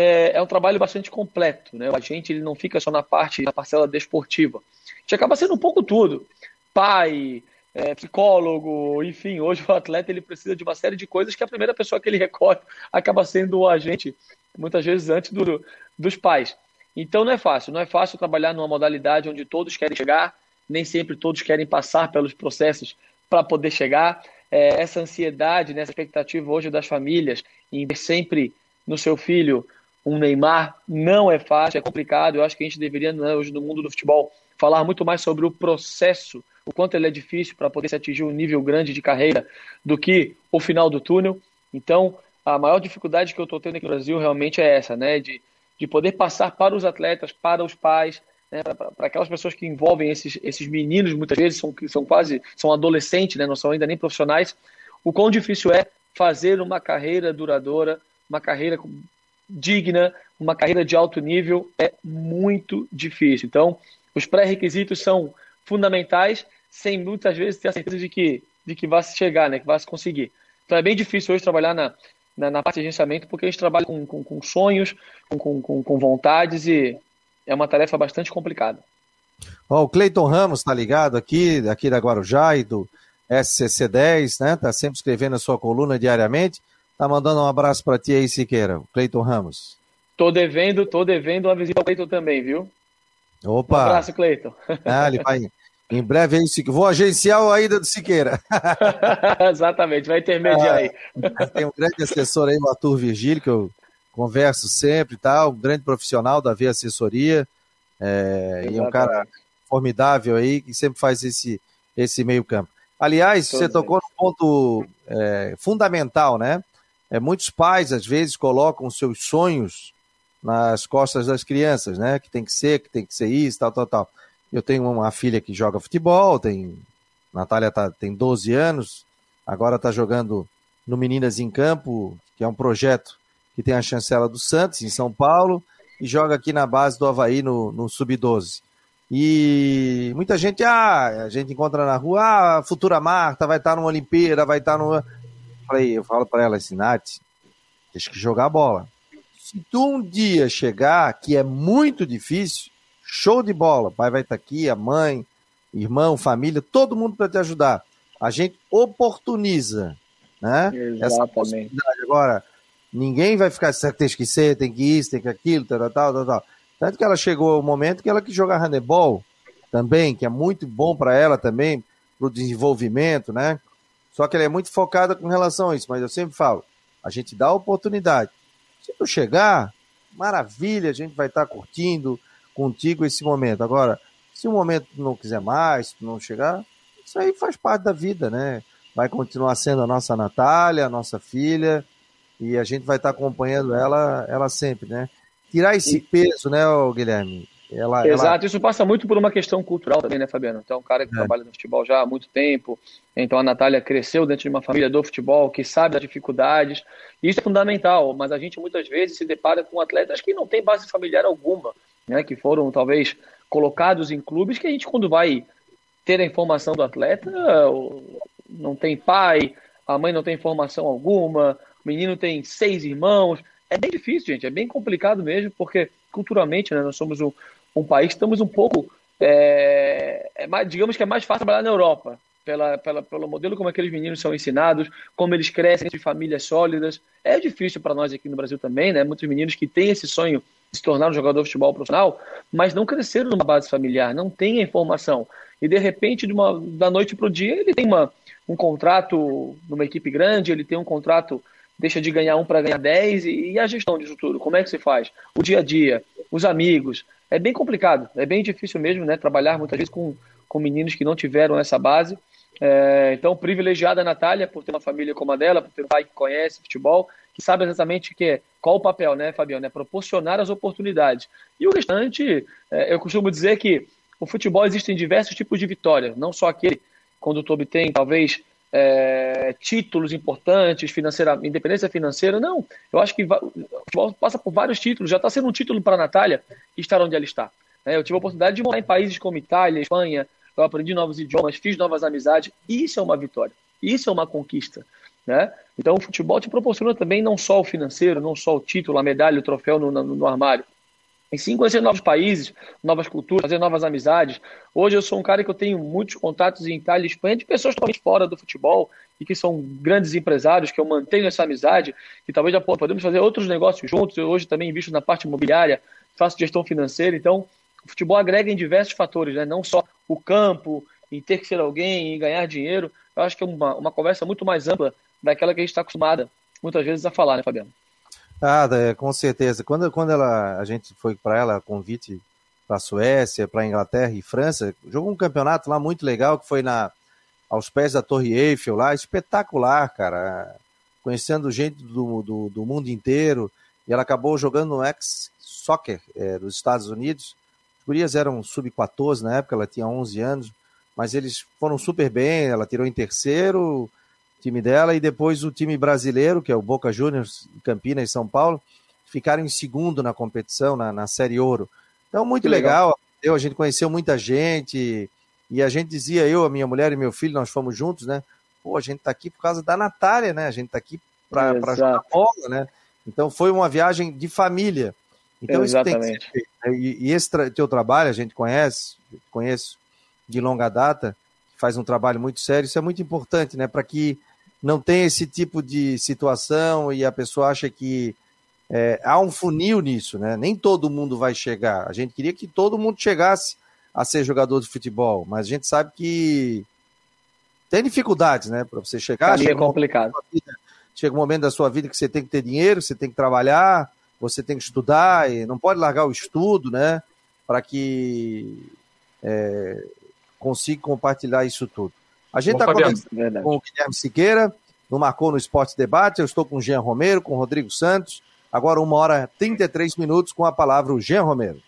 S3: é, é um trabalho bastante completo. Né? A gente ele não fica só na parte, na parcela desportiva. A gente acaba sendo um pouco tudo. Pai, é, psicólogo, enfim, hoje o atleta ele precisa de uma série de coisas que a primeira pessoa que ele recorre acaba sendo o agente, muitas vezes antes do, dos pais. Então não é fácil, não é fácil trabalhar numa modalidade onde todos querem chegar, nem sempre todos querem passar pelos processos para poder chegar. É, essa ansiedade, né, essa expectativa hoje das famílias em ver sempre no seu filho um Neymar não é fácil, é complicado. Eu acho que a gente deveria, né, hoje no mundo do futebol, falar muito mais sobre o processo, o quanto ele é difícil para poder se atingir um nível grande de carreira do que o final do túnel. Então, a maior dificuldade que eu estou tendo aqui no Brasil realmente é essa, né? De, de poder passar para os atletas, para os pais, né? para aquelas pessoas que envolvem esses, esses meninos, muitas vezes são, são quase são adolescentes, né? não são ainda nem profissionais, o quão difícil é fazer uma carreira duradoura, uma carreira digna, uma carreira de alto nível, é muito difícil. Então, os pré-requisitos são fundamentais, sem muitas vezes ter a certeza de que, de que vai chegar, né? que vai se conseguir. Então é bem difícil hoje trabalhar na, na, na parte de agenciamento, porque a gente trabalha com, com, com sonhos, com, com, com, vontades e é uma tarefa bastante complicada.
S1: O Cleiton Ramos está ligado aqui, aqui da Guarujá e do SCC10, né? Tá sempre escrevendo a sua coluna diariamente. Tá mandando um abraço para ti aí, Siqueira, Cleiton Ramos.
S3: Tô devendo, tô devendo uma visita ao Cleiton também, viu?
S1: Opa!
S3: Um abraço, Cleiton.
S1: Ah, ele vai, em breve aí, vou agenciar a ida do Siqueira.
S3: Exatamente, vai intermediar aí.
S1: Ah, tem um grande assessor aí, o Arthur Virgílio, que eu converso sempre e tal, um grande profissional da V Assessoria, é, e um cara formidável aí, que sempre faz esse, esse meio campo. Aliás, Todos você tocou num ponto é, fundamental, né? É, muitos pais, às vezes, colocam seus sonhos nas costas das crianças, né? Que tem que ser, que tem que ser isso, tal, tal, tal. Eu tenho uma filha que joga futebol, tem Natália tá, tem 12 anos, agora está jogando no Meninas em Campo, que é um projeto que tem a chancela do Santos, em São Paulo, e joga aqui na base do Havaí, no, no Sub-12. E muita gente, ah, a gente encontra na rua, ah, a futura Marta vai estar tá numa Olimpíada, vai estar tá no. Falei, eu falo para ela assim, Nath, deixa que jogar a bola. Se tu um dia chegar, que é muito difícil, Show de bola. O pai vai estar aqui, a mãe, irmão, família, todo mundo para te ajudar. A gente oportuniza, né?
S3: Exatamente. Essa possibilidade.
S1: Agora, ninguém vai ficar, tem que ser, tem que isso, tem que aquilo, tal, tal, tal, tal. Tanto que ela chegou ao momento que ela quis jogar handebol também, que é muito bom para ela também, para o desenvolvimento, né? Só que ela é muito focada com relação a isso, mas eu sempre falo, a gente dá a oportunidade. Se tu chegar, maravilha, a gente vai estar tá curtindo, contigo esse momento. Agora, se o momento não quiser mais, não chegar, isso aí faz parte da vida, né? Vai continuar sendo a nossa Natália, a nossa filha, e a gente vai estar acompanhando ela, ela sempre, né? Tirar esse peso, né, Guilherme?
S3: Ela, Exato, ela... isso passa muito por uma questão cultural também, né, Fabiano? Então, um cara que é. trabalha no futebol já há muito tempo, então a Natália cresceu dentro de uma família do futebol, que sabe das dificuldades, e isso é fundamental, mas a gente muitas vezes se depara com atletas que não têm base familiar alguma, né, que foram talvez colocados em clubes que a gente, quando vai ter a informação do atleta, não tem pai, a mãe não tem informação alguma, o menino tem seis irmãos. É bem difícil, gente, é bem complicado mesmo, porque culturalmente né, nós somos um, um país, estamos um pouco. É, é mais, digamos que é mais fácil trabalhar na Europa, pela, pela, pelo modelo como aqueles meninos são ensinados, como eles crescem entre famílias sólidas. É difícil para nós aqui no Brasil também, né? Muitos meninos que têm esse sonho se tornar um jogador de futebol profissional, mas não cresceram numa base familiar, não tem a informação. E de repente, de uma, da noite para o dia, ele tem uma, um contrato numa equipe grande, ele tem um contrato, deixa de ganhar um para ganhar dez, e, e, a gestão disso tudo? Como é que se faz? O dia a dia, os amigos. É bem complicado, é bem difícil mesmo, né? Trabalhar muitas vezes com, com meninos que não tiveram essa base. É, então, privilegiada a Natália por ter uma família como a dela, por ter um pai que conhece futebol, que sabe exatamente que é, qual o papel, né, Fabiano? É proporcionar as oportunidades. E o restante, é, eu costumo dizer que o futebol existem diversos tipos de vitória, não só aquele quando tu obtém, talvez, é, títulos importantes, financeira, independência financeira, não. Eu acho que o futebol passa por vários títulos. Já está sendo um título para a Natália estar onde ela está. É, eu tive a oportunidade de morar em países como Itália, Espanha, eu aprendi novos idiomas, fiz novas amizades, isso é uma vitória. Isso é uma conquista. Né? Então o futebol te proporciona também não só o financeiro, não só o título, a medalha, o troféu no, no, no armário, sim conhecer novos países, novas culturas, fazer novas amizades. Hoje eu sou um cara que eu tenho muitos contatos em Itália e Espanha de pessoas totalmente fora do futebol e que são grandes empresários, que eu mantenho essa amizade, que talvez já podemos fazer outros negócios juntos. Eu hoje também invisto na parte imobiliária, faço gestão financeira, então o futebol agrega em diversos fatores, né? não só o campo, em ter que ser alguém, em ganhar dinheiro. Eu acho que é uma, uma conversa muito mais ampla daquela que a gente está acostumada muitas vezes a falar, né, Fabiano?
S1: Ah, com certeza. Quando, quando ela, a gente foi para ela, convite para a Suécia, para a Inglaterra e França, jogou um campeonato lá muito legal que foi na aos pés da Torre Eiffel lá, espetacular, cara. Conhecendo gente do, do, do mundo inteiro. E ela acabou jogando no ex-soccer é, dos Estados Unidos. As gurias eram sub-14 na época, ela tinha 11 anos, mas eles foram super bem. Ela tirou em terceiro, time dela, e depois o time brasileiro, que é o Boca Juniors, Campinas e São Paulo, ficaram em segundo na competição, na, na Série Ouro. Então, muito legal. legal. A gente conheceu muita gente, e a gente dizia, eu, a minha mulher e meu filho, nós fomos juntos, né? Pô, a gente tá aqui por causa da Natália, né? A gente tá aqui para jogar bola, né? Então, foi uma viagem de família. Então,
S3: Exatamente. isso tem que
S1: ser E, e esse tra teu trabalho, a gente conhece, conheço de longa data, faz um trabalho muito sério, isso é muito importante, né? Para que não tem esse tipo de situação e a pessoa acha que é, há um funil nisso, né? Nem todo mundo vai chegar. A gente queria que todo mundo chegasse a ser jogador de futebol, mas a gente sabe que tem dificuldades, né? Para você chegar.
S3: Chega é complicado.
S1: Um chega um momento da sua vida que você tem que ter dinheiro, você tem que trabalhar, você tem que estudar, e não pode largar o estudo, né? Para que é, consiga compartilhar isso tudo. A gente está conversando com o Guilherme Siqueira, no Marcou no Esporte Debate. Eu estou com o Jean Romero, com o Rodrigo Santos. Agora, uma hora e 33 minutos, com a palavra o Jean Romero.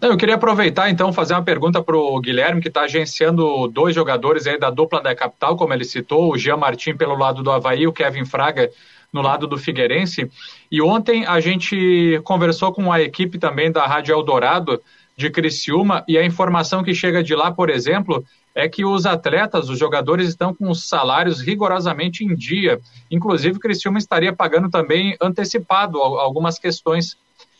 S4: Não, eu queria aproveitar então fazer uma pergunta para o Guilherme, que está agenciando dois jogadores aí da dupla da capital, como ele citou, o Jean Martin pelo lado do Havaí, o Kevin Fraga no lado do Figueirense. E ontem a gente conversou com a equipe também da Rádio Eldorado de Criciúma e a informação que chega de lá, por exemplo, é que os atletas, os jogadores estão com os salários rigorosamente em dia. Inclusive, Criciúma estaria pagando também antecipado algumas questões.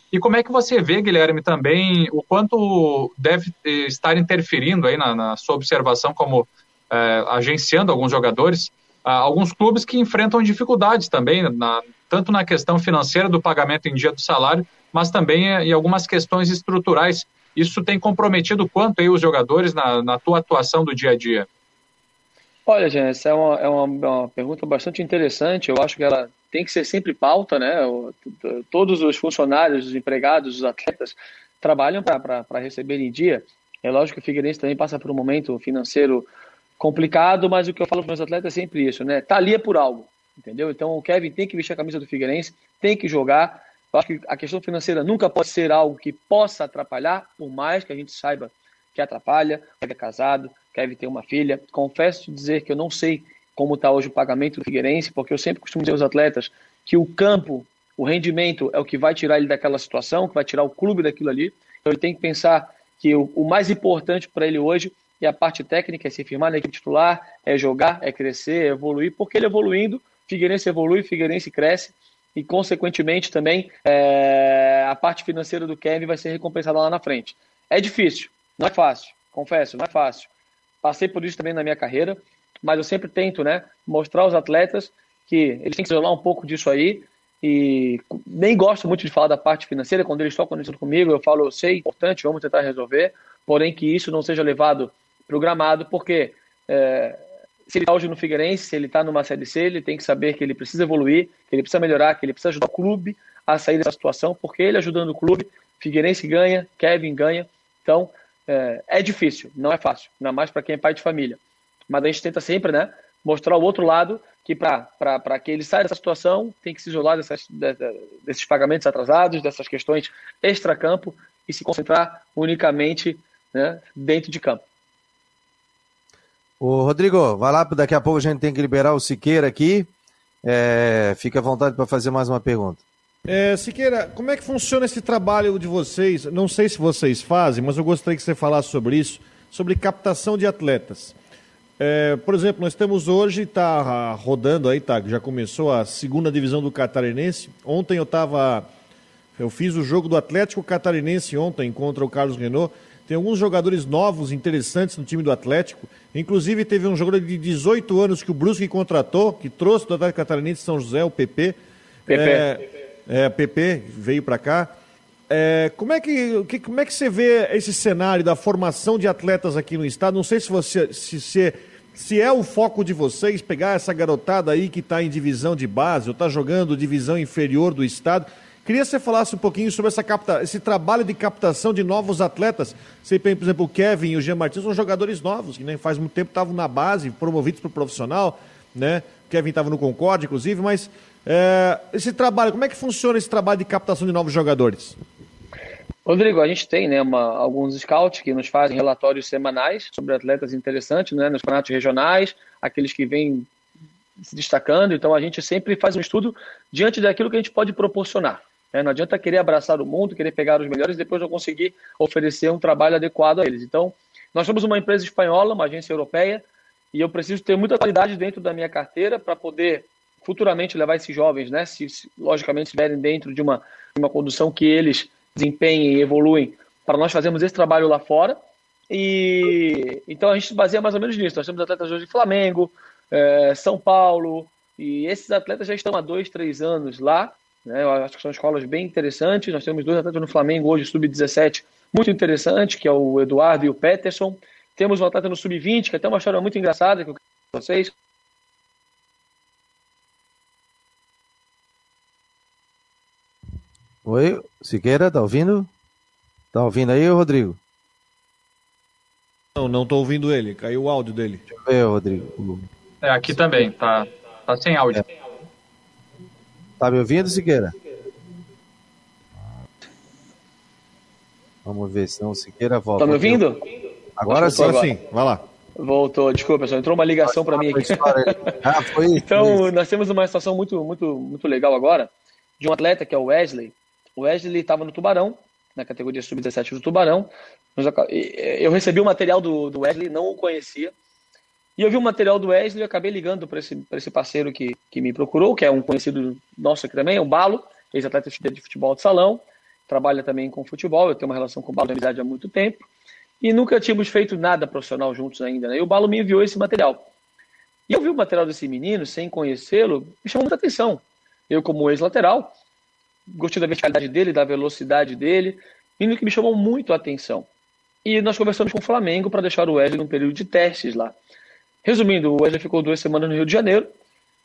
S4: E como é que você vê, Guilherme, também o quanto deve estar interferindo aí na, na sua observação como é, agenciando alguns jogadores, alguns clubes que enfrentam dificuldades também, na, tanto na questão financeira do pagamento em dia do salário, mas também em algumas questões estruturais isso tem comprometido quanto aí os jogadores na, na tua atuação do dia a dia?
S3: Olha, gente, essa é uma, é uma, uma, pergunta bastante interessante. Eu acho que ela tem que ser sempre pauta, né? Todos os funcionários, os empregados, os atletas trabalham para receber em dia. É lógico que o Figueirense também passa por um momento financeiro complicado, mas o que eu falo para os atletas é sempre isso, né? Tá ali é por algo, entendeu? Então o Kevin tem que vestir a camisa do Figueirense, tem que jogar, eu acho que a questão financeira nunca pode ser algo que possa atrapalhar, por mais que a gente saiba que atrapalha. Kevin é casado, Kevin tem uma filha. Confesso dizer que eu não sei como está hoje o pagamento do Figueirense, porque eu sempre costumo dizer aos atletas que o campo, o rendimento é o que vai tirar ele daquela situação, que vai tirar o clube daquilo ali. Então ele tem que pensar que o, o mais importante para ele hoje é a parte técnica, é se firmar na equipe titular, é jogar, é crescer, é evoluir, porque ele evoluindo, Figueirense evolui, Figueirense cresce e, consequentemente, também é, a parte financeira do Kevin vai ser recompensada lá na frente. É difícil, não é fácil, confesso, não é fácil. Passei por isso também na minha carreira, mas eu sempre tento né, mostrar aos atletas que eles têm que isolar um pouco disso aí. E nem gosto muito de falar da parte financeira, quando eles tocam nisso comigo, eu falo, sei, importante, vamos tentar resolver, porém que isso não seja levado programado, porque é, se ele está hoje no Figueirense, se ele está numa Série C, ele tem que saber que ele precisa evoluir, que ele precisa melhorar, que ele precisa ajudar o clube a sair dessa situação, porque ele ajudando o clube, Figueirense ganha, Kevin ganha. Então, é, é difícil, não é fácil, ainda mais para quem é pai de família. Mas a gente tenta sempre né, mostrar o outro lado, que para que ele saia dessa situação, tem que se isolar dessas, desses pagamentos atrasados, dessas questões extra-campo e se concentrar unicamente né, dentro de campo.
S1: Ô, Rodrigo, vai lá, daqui a pouco a gente tem que liberar o Siqueira aqui. É, fica à vontade para fazer mais uma pergunta.
S2: É, Siqueira, como é que funciona esse trabalho de vocês? Não sei se vocês fazem, mas eu gostaria que você falasse sobre isso, sobre captação de atletas. É, por exemplo, nós temos hoje, está rodando aí, tá, já começou a segunda divisão do Catarinense. Ontem eu estava, eu fiz o jogo do Atlético Catarinense ontem contra o Carlos Renault. Tem alguns jogadores novos, interessantes no time do Atlético. Inclusive, teve um jogador de 18 anos que o Brusque contratou, que trouxe do Atlético Catarinense São José, o PP. PP. É, é, PP veio para cá. É, como, é que, que, como é que você vê esse cenário da formação de atletas aqui no estado? Não sei se você se, se, se é o foco de vocês pegar essa garotada aí que está em divisão de base ou está jogando divisão inferior do estado Queria que você falasse um pouquinho sobre essa capta, esse trabalho de captação de novos atletas. Tem, por exemplo, o Kevin e o Jean Martins são jogadores novos, que nem faz muito tempo estavam na base, promovidos para o profissional, né? O Kevin estava no Concorde, inclusive, mas é, esse trabalho, como é que funciona esse trabalho de captação de novos jogadores?
S3: Rodrigo, a gente tem né, uma, alguns scouts que nos fazem relatórios semanais sobre atletas interessantes né, nos campeonatos regionais, aqueles que vêm se destacando. Então a gente sempre faz um estudo diante daquilo que a gente pode proporcionar. É, não adianta querer abraçar o mundo, querer pegar os melhores e depois não conseguir oferecer um trabalho adequado a eles. Então, nós somos uma empresa espanhola, uma agência europeia, e eu preciso ter muita qualidade dentro da minha carteira para poder futuramente levar esses jovens, né, se, se logicamente estiverem dentro de uma, de uma condução que eles desempenhem e evoluem, para nós fazermos esse trabalho lá fora. E então a gente se baseia mais ou menos nisso. Nós temos atletas hoje de Flamengo, é, São Paulo, e esses atletas já estão há dois, três anos lá né? Eu acho que são escolas bem interessantes. Nós temos dois atletas no Flamengo hoje, sub-17, muito interessante, que é o Eduardo e o Peterson. Temos um atleta no sub-20, que é até uma história muito engraçada que eu quero com vocês.
S1: Oi, Siqueira, tá ouvindo? Tá ouvindo aí, Rodrigo?
S2: Não, não tô ouvindo ele. Caiu o áudio dele.
S1: Deixa eu ver, Rodrigo.
S4: É, aqui também, tá, tá sem áudio.
S1: É. Tá me ouvindo, Siqueira? Vamos ver se não Siqueira volta.
S3: Tá me ouvindo?
S1: Agora sim. Agora sim, vai lá.
S3: Voltou, desculpa, pessoal. Entrou uma ligação para mim aqui. ah, foi então, nós temos uma situação muito, muito, muito legal agora de um atleta que é o Wesley. O Wesley estava no Tubarão, na categoria sub-17 do Tubarão. Eu recebi o material do, do Wesley, não o conhecia. E eu vi o material do Wesley e acabei ligando para esse, esse parceiro que, que me procurou, que é um conhecido nosso aqui também, é o Balo, ex-atleta de futebol de salão, trabalha também com futebol, eu tenho uma relação com o Balo de amizade há muito tempo, e nunca tínhamos feito nada profissional juntos ainda, né? E o Balo me enviou esse material. E eu vi o material desse menino, sem conhecê-lo, me chamou muita atenção. Eu, como ex-lateral, gostei da verticalidade dele, da velocidade dele, menino que me chamou muito a atenção. E nós conversamos com o Flamengo para deixar o Wesley num período de testes lá. Resumindo, o Wesley ficou duas semanas no Rio de Janeiro,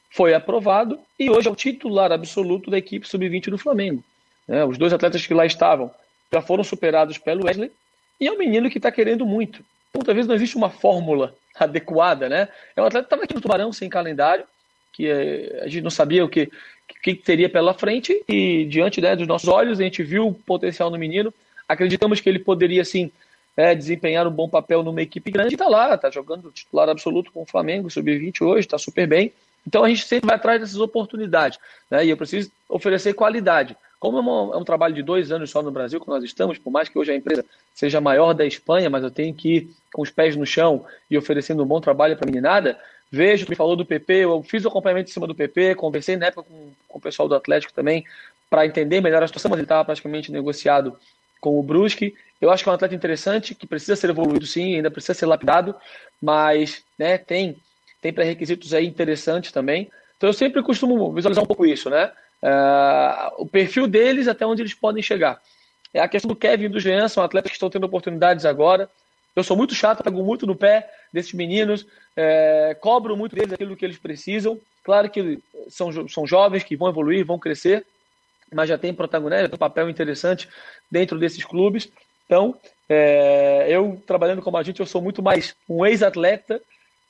S3: foi aprovado e hoje é o titular absoluto da equipe sub-20 do Flamengo. É, os dois atletas que lá estavam já foram superados pelo Wesley e é um menino que está querendo muito. Muitas vezes não existe uma fórmula adequada, né? É um atleta que estava aqui no Tubarão sem calendário, que é, a gente não sabia o que, que teria pela frente e diante né, dos nossos olhos a gente viu o potencial no menino. Acreditamos que ele poderia sim é, desempenhar um bom papel numa equipe grande, está lá, está jogando titular absoluto com o Flamengo, sub-20 hoje, está super bem. Então a gente sempre vai atrás dessas oportunidades, né? E eu preciso oferecer qualidade. Como é um, é um, trabalho de dois anos só no Brasil que nós estamos, por mais que hoje a empresa seja maior da Espanha, mas eu tenho que ir com os pés no chão e oferecendo um bom trabalho para a meninada, vejo que falou do PP, eu fiz o acompanhamento em cima do PP, conversei na época com, com o pessoal do Atlético também, para entender melhor a situação, mas ele estava praticamente negociado com o Brusque. Eu acho que é um atleta interessante, que precisa ser evoluído sim, ainda precisa ser lapidado, mas né, tem, tem pré-requisitos aí interessantes também. Então eu sempre costumo visualizar um pouco isso, né? Uh, o perfil deles até onde eles podem chegar. É a questão do Kevin e do Jean, são atletas que estão tendo oportunidades agora. Eu sou muito chato, pego muito no pé desses meninos, é, cobro muito deles aquilo que eles precisam. Claro que são, são jovens que vão evoluir, vão crescer, mas já tem protagonismo, tem um papel interessante dentro desses clubes. Então, é, eu trabalhando como agente, eu sou muito mais um ex-atleta.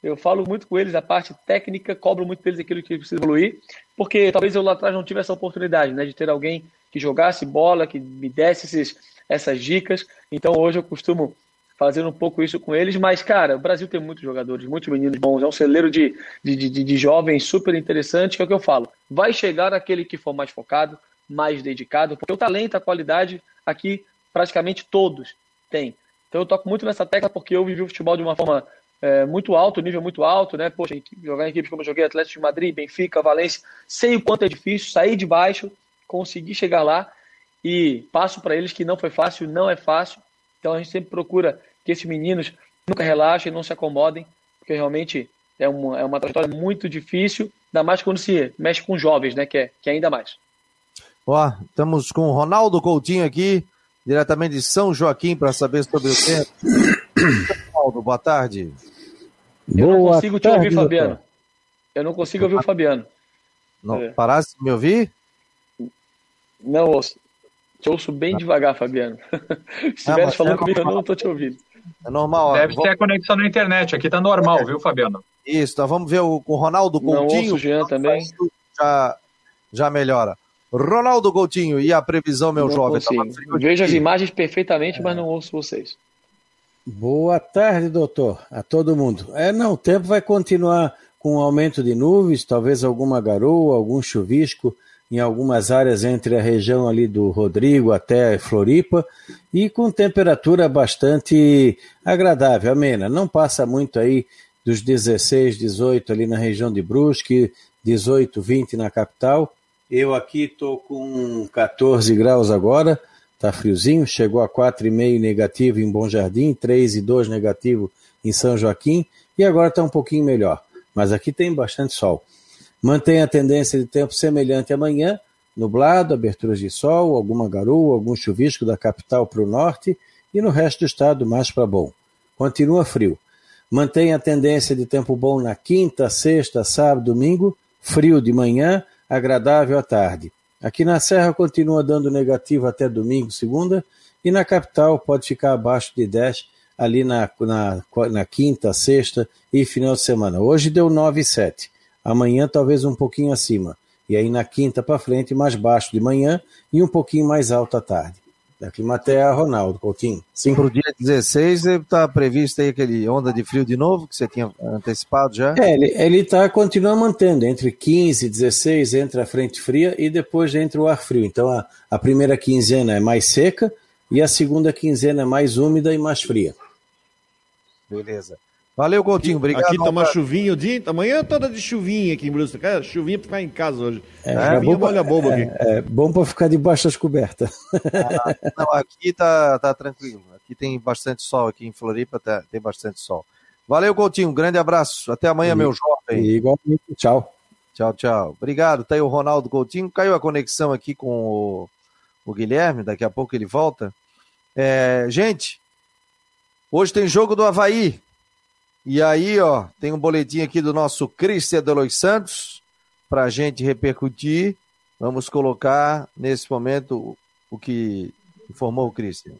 S3: Eu falo muito com eles a parte técnica, cobro muito deles aquilo que precisa evoluir, porque talvez eu lá atrás não tive essa oportunidade, né, de ter alguém que jogasse bola, que me desse esses, essas dicas. Então, hoje eu costumo fazer um pouco isso com eles, mas, cara, o Brasil tem muitos jogadores, muitos meninos bons, é um celeiro de, de, de, de jovens super interessante, que é o que eu falo. Vai chegar aquele que for mais focado, mais dedicado, porque o talento, a qualidade aqui praticamente todos têm. Então eu toco muito nessa tecla porque eu vivi o futebol de uma forma é, muito alto, nível muito alto, né? Poxa, jogar em equipes como eu joguei, Atlético de Madrid, Benfica, Valência, sei o quanto é difícil sair de baixo, conseguir chegar lá e passo para eles que não foi fácil, não é fácil. Então a gente sempre procura que esses meninos nunca relaxem, não se acomodem, porque realmente é uma, é uma trajetória muito difícil, ainda mais quando se mexe com jovens, né? Que é, que é ainda mais.
S1: Ó, estamos com o Ronaldo Coutinho aqui, diretamente de São Joaquim, para saber sobre o tempo. Ronaldo, boa tarde.
S3: Eu boa não consigo tarde, te ouvir, doutor. Fabiano. Eu não consigo ouvir o Fabiano.
S1: Não, é. Parasse de me ouvir?
S3: Não ouço. Te ouço bem ah. devagar, Fabiano. Se estiver falando é comigo, eu não estou te ouvindo.
S1: É normal.
S4: Deve ter a conexão na internet. Aqui tá normal, é. viu, Fabiano?
S1: Isso, então vamos ver o, o Ronaldo Coutinho.
S3: Não ouço o Jean também.
S1: Já, já melhora. Ronaldo Coutinho, e a previsão, meu
S3: não
S1: jovem?
S3: Tá Vejo as imagens perfeitamente, é. mas não ouço vocês.
S5: Boa tarde, doutor, a todo mundo. É, não, o tempo vai continuar com um aumento de nuvens, talvez alguma garoa, algum chuvisco, em algumas áreas entre a região ali do Rodrigo até Floripa e com temperatura bastante agradável, amena. Não passa muito aí dos 16, 18 ali na região de Brusque, 18, 20 na capital. Eu aqui estou com 14 graus agora, tá friozinho, chegou a 4,5 negativo em Bom Jardim, 3,2 negativo em São Joaquim e agora está um pouquinho melhor. Mas aqui tem bastante sol. Mantém a tendência de tempo semelhante amanhã, nublado, aberturas de sol, alguma garoa, algum chuvisco da capital para o norte e no resto do estado mais para bom. Continua frio. Mantém a tendência de tempo bom na quinta, sexta, sábado, domingo, frio de manhã, agradável à tarde. Aqui na Serra continua dando negativo até domingo, segunda, e na capital pode ficar abaixo de 10 ali na, na, na quinta, sexta e final de semana. Hoje deu 9,7 amanhã talvez um pouquinho acima, e aí na quinta para frente mais baixo de manhã e um pouquinho mais alto à tarde. Da Climatea, Ronaldo Coutinho.
S1: Sim. Para o dia 16 está previsto aí aquele onda de frio de novo, que você tinha antecipado já?
S5: É, ele está continuando mantendo entre 15 e 16 entre a frente fria e depois entre o ar frio. Então a, a primeira quinzena é mais seca e a segunda quinzena é mais úmida e mais fria.
S1: Beleza. Valeu, Coutinho. Obrigado.
S2: Aqui tá uma chuvinha o dia. Amanhã toda de chuvinha aqui em Brusque. Cara, chuvinha pra ficar em casa hoje.
S5: É, é bom pra, bobo aqui. É, é, bom pra ficar debaixo das cobertas.
S1: Ah, não, aqui tá, tá tranquilo. Aqui tem bastante sol. Aqui em Floripa tá, tem bastante sol. Valeu, Coutinho. Um grande abraço. Até amanhã, e, meu jovem.
S5: Igualmente. Tchau.
S1: Tchau, tchau. Obrigado. Tá aí o Ronaldo Coutinho. Caiu a conexão aqui com o, o Guilherme. Daqui a pouco ele volta. É, gente, hoje tem jogo do Havaí. E aí, ó, tem um boletim aqui do nosso Cristian Delois Santos para a gente repercutir. Vamos colocar nesse momento o que informou o Cristian.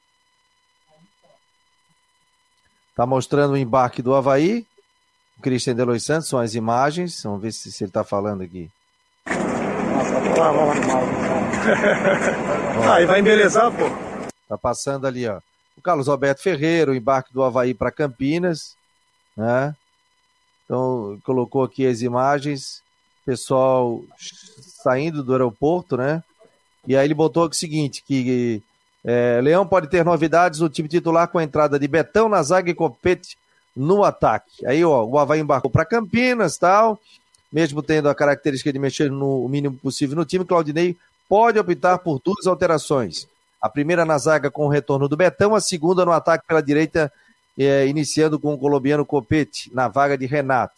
S1: Está mostrando o embarque do Havaí. O Christian Delois Santos, são as imagens. Vamos ver se, se ele está falando aqui.
S6: Aí vai embelezar, pô.
S1: Tá passando ali, ó. O Carlos Alberto Ferreira, o embarque do Havaí para Campinas né? Então, colocou aqui as imagens, pessoal saindo do aeroporto, né? E aí ele botou o seguinte, que é, Leão pode ter novidades no time titular com a entrada de Betão na zaga e Copete no ataque. Aí, ó, o Havaí embarcou para Campinas, tal, mesmo tendo a característica de mexer no mínimo possível no time, Claudinei pode optar por duas alterações. A primeira na zaga com o retorno do Betão, a segunda no ataque pela direita é, iniciando com o colombiano Copete, na vaga de Renato.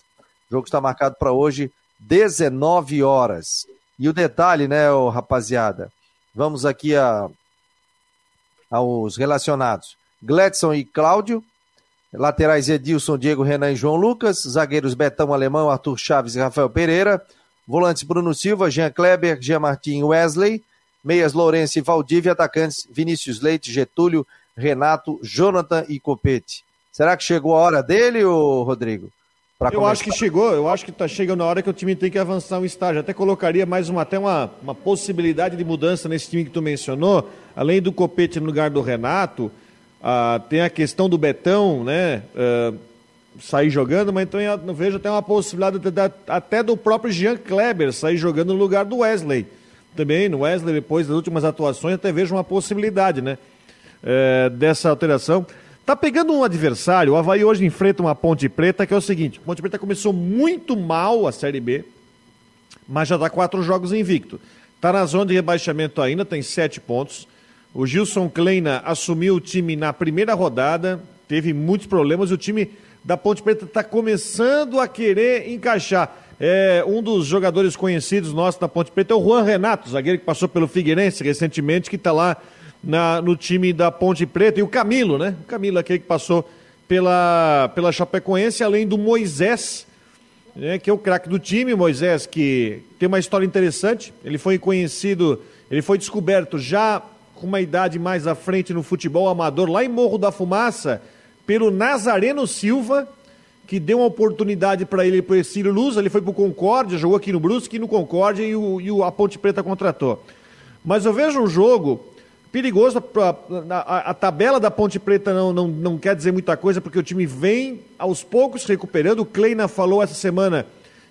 S1: O jogo está marcado para hoje, 19 horas. E o detalhe, né, rapaziada? Vamos aqui a, aos relacionados. Gledson e Cláudio. Laterais Edilson, Diego Renan e João Lucas. Zagueiros Betão Alemão, Arthur Chaves e Rafael Pereira. Volantes Bruno Silva, Jean Kleber, Jean Martin Wesley. Meias Lourenço e Valdívia. Atacantes Vinícius Leite, Getúlio, Renato, Jonathan e Copete. Será que chegou a hora dele, ô Rodrigo?
S2: eu começar? acho que chegou, eu acho que está chegando a hora que o time tem que avançar um estágio. Até colocaria mais uma, até uma, uma possibilidade de mudança nesse time que tu mencionou. Além do Copete no lugar do Renato, ah, tem a questão do Betão, né? Ah, sair jogando, mas então eu vejo até uma possibilidade até do próprio Jean Kleber sair jogando no lugar do Wesley. Também, no Wesley, depois das últimas atuações, até vejo uma possibilidade, né? É, dessa alteração. Tá pegando um adversário, o Havaí hoje enfrenta uma Ponte Preta, que é o seguinte: Ponte Preta começou muito mal a Série B, mas já dá quatro jogos invicto. Tá na zona de rebaixamento ainda, tem sete pontos. O Gilson Kleina assumiu o time na primeira rodada, teve muitos problemas. O time da Ponte Preta está começando a querer encaixar. É, um dos jogadores conhecidos nossos da Ponte Preta é o Juan Renato, zagueiro que passou pelo Figueirense recentemente, que está lá na, no time da Ponte Preta, e o Camilo, né? O Camilo, aquele que passou pela, pela Chapecoense, além do Moisés, né, que é o craque do time, Moisés, que tem uma história interessante. Ele foi conhecido, ele foi descoberto já com uma idade mais à frente no futebol amador, lá em Morro da Fumaça, pelo Nazareno Silva, que deu uma oportunidade para ele para Ciro Luz. Ele foi para o Concórdia, jogou aqui no Brusque, no Concórdia, e, o, e a Ponte Preta contratou. Mas eu vejo um jogo perigoso. A, a, a, tabela da Ponte Preta não, não, não quer dizer muita coisa, porque o time vem aos poucos recuperando. O Kleina falou essa semana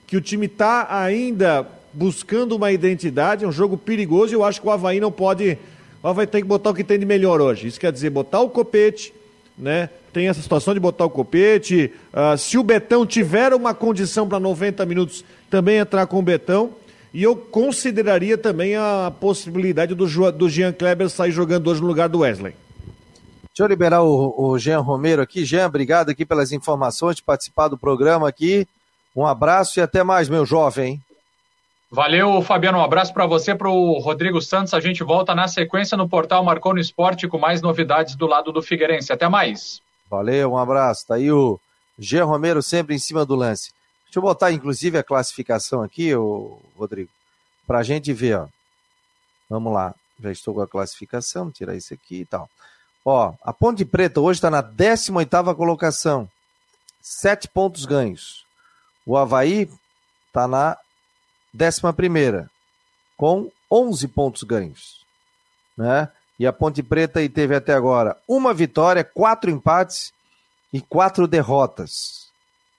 S2: que o time está ainda buscando uma identidade, é um jogo perigoso e eu acho que o Havaí não pode. O Havaí tem que botar o que tem de melhor hoje. Isso quer dizer botar o copete, né? Tem essa situação de botar o copete. Uh, se o Betão tiver uma condição para 90 minutos, também entrar com o Betão. E eu consideraria também a possibilidade do, do Jean Kleber sair jogando hoje no lugar do Wesley.
S1: Deixa eu liberar o, o Jean Romero aqui. Jean, obrigado aqui pelas informações, de participar do programa aqui. Um abraço e até mais, meu jovem.
S4: Valeu, Fabiano. Um abraço para você, para o Rodrigo Santos. A gente volta na sequência no portal Marcou no Esporte com mais novidades do lado do Figueirense. Até mais.
S1: Valeu, um abraço. Tá aí o Jean Romero sempre em cima do lance. Deixa eu botar, inclusive, a classificação aqui, Rodrigo, para a gente ver. Ó. Vamos lá. Já estou com a classificação, tirar isso aqui e tal. Ó, a Ponte Preta hoje está na 18ª colocação. Sete pontos ganhos. O Havaí está na 11ª, com 11 pontos ganhos. Né? E a Ponte Preta teve até agora uma vitória, quatro empates e quatro derrotas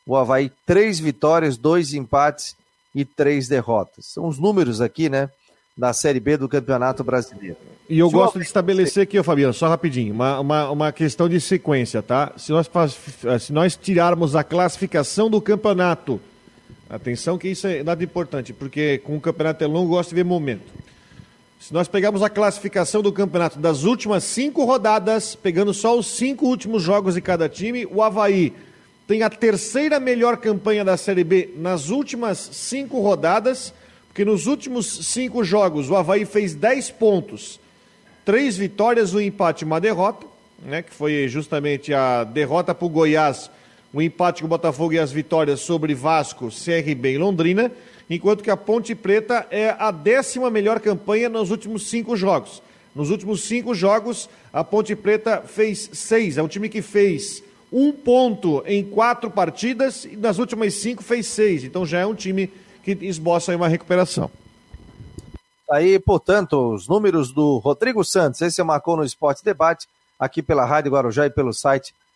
S1: o Havaí três vitórias, dois empates e três derrotas. São os números aqui, né? Da Série B do Campeonato Brasileiro.
S2: E eu Se gosto de estabelecer aqui, Fabiano, só rapidinho, uma, uma, uma questão de sequência, tá? Se nós, se nós tirarmos a classificação do campeonato, atenção que isso é nada importante, porque com o campeonato é longo, eu gosto de ver momento. Se nós pegarmos a classificação do campeonato das últimas cinco rodadas, pegando só os cinco últimos jogos de cada time, o Havaí tem a terceira melhor campanha da Série B nas últimas cinco rodadas, porque nos últimos cinco jogos o Havaí fez 10 pontos, três vitórias, um empate e uma derrota, né, que foi justamente a derrota para o Goiás, o empate com o Botafogo e as vitórias sobre Vasco, CRB e Londrina, enquanto que a Ponte Preta é a décima melhor campanha nos últimos cinco jogos. Nos últimos cinco jogos, a Ponte Preta fez seis. É um time que fez um ponto em quatro partidas e nas últimas cinco fez seis. Então já é um time que esboça aí uma recuperação.
S1: Aí, portanto, os números do Rodrigo Santos. Esse é o Marcou no Esporte Debate, aqui pela Rádio Guarujá e pelo site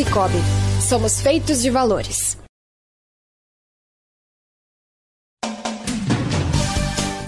S7: Cicobi. Somos feitos de valores.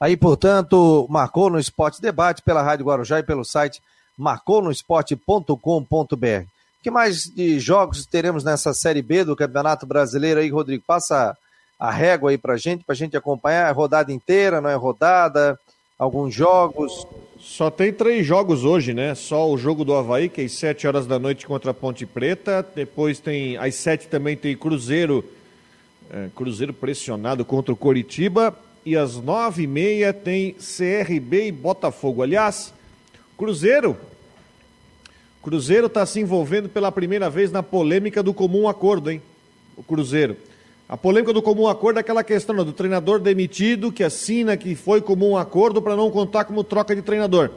S1: Aí, portanto, marcou no Esporte Debate pela Rádio Guarujá e pelo site marconosport.com.br. que mais de jogos teremos nessa Série B do Campeonato Brasileiro aí, Rodrigo? Passa a régua aí pra gente, pra gente acompanhar. É rodada inteira, não é rodada? Alguns jogos?
S2: Só tem três jogos hoje, né? Só o jogo do Havaí, que é às 7 horas da noite contra a Ponte Preta. Depois tem, às 7 também tem Cruzeiro, é, Cruzeiro pressionado contra o Coritiba e às nove e meia tem CRB e Botafogo. Aliás, Cruzeiro. Cruzeiro está se envolvendo pela primeira vez na polêmica do comum acordo, hein? O Cruzeiro. A polêmica do comum acordo é aquela questão do treinador demitido que assina que foi comum acordo para não contar como troca de treinador.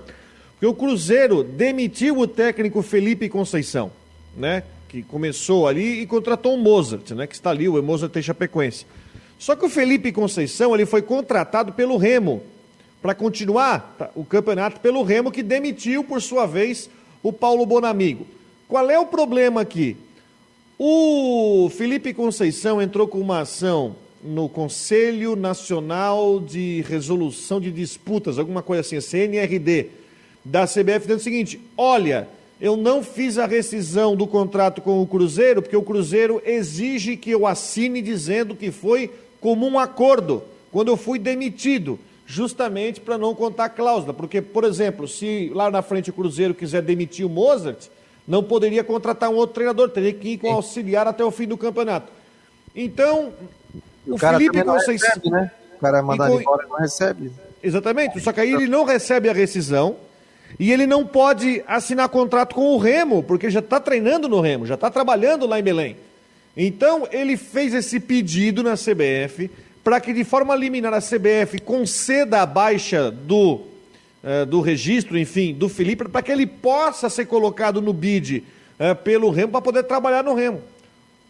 S2: Porque o Cruzeiro demitiu o técnico Felipe Conceição, né? Que começou ali e contratou o Mozart, né? Que está ali, o Mozart tem Chapecoense. Só que o Felipe Conceição ele foi contratado pelo Remo para continuar o campeonato pelo Remo, que demitiu, por sua vez, o Paulo Bonamigo. Qual é o problema aqui? O Felipe Conceição entrou com uma ação no Conselho Nacional de Resolução de Disputas, alguma coisa assim, CNRD, da CBF, dizendo o seguinte: olha, eu não fiz a rescisão do contrato com o Cruzeiro, porque o Cruzeiro exige que eu assine dizendo que foi comum acordo quando eu fui demitido, justamente para não contar cláusula. Porque, por exemplo, se lá na frente o Cruzeiro quiser demitir o Mozart, não poderia contratar um outro treinador, teria que ir com auxiliar até o fim do campeonato. Então,
S1: o, o Felipe Conceição. Recebe, né? O cara é mandado com... embora não recebe.
S2: Exatamente, só que aí ele não recebe a rescisão e ele não pode assinar contrato com o Remo, porque já está treinando no Remo, já está trabalhando lá em Belém. Então, ele fez esse pedido na CBF para que, de forma liminar, a CBF conceda a baixa do, uh, do registro, enfim, do Felipe, para que ele possa ser colocado no bid uh, pelo Remo, para poder trabalhar no Remo.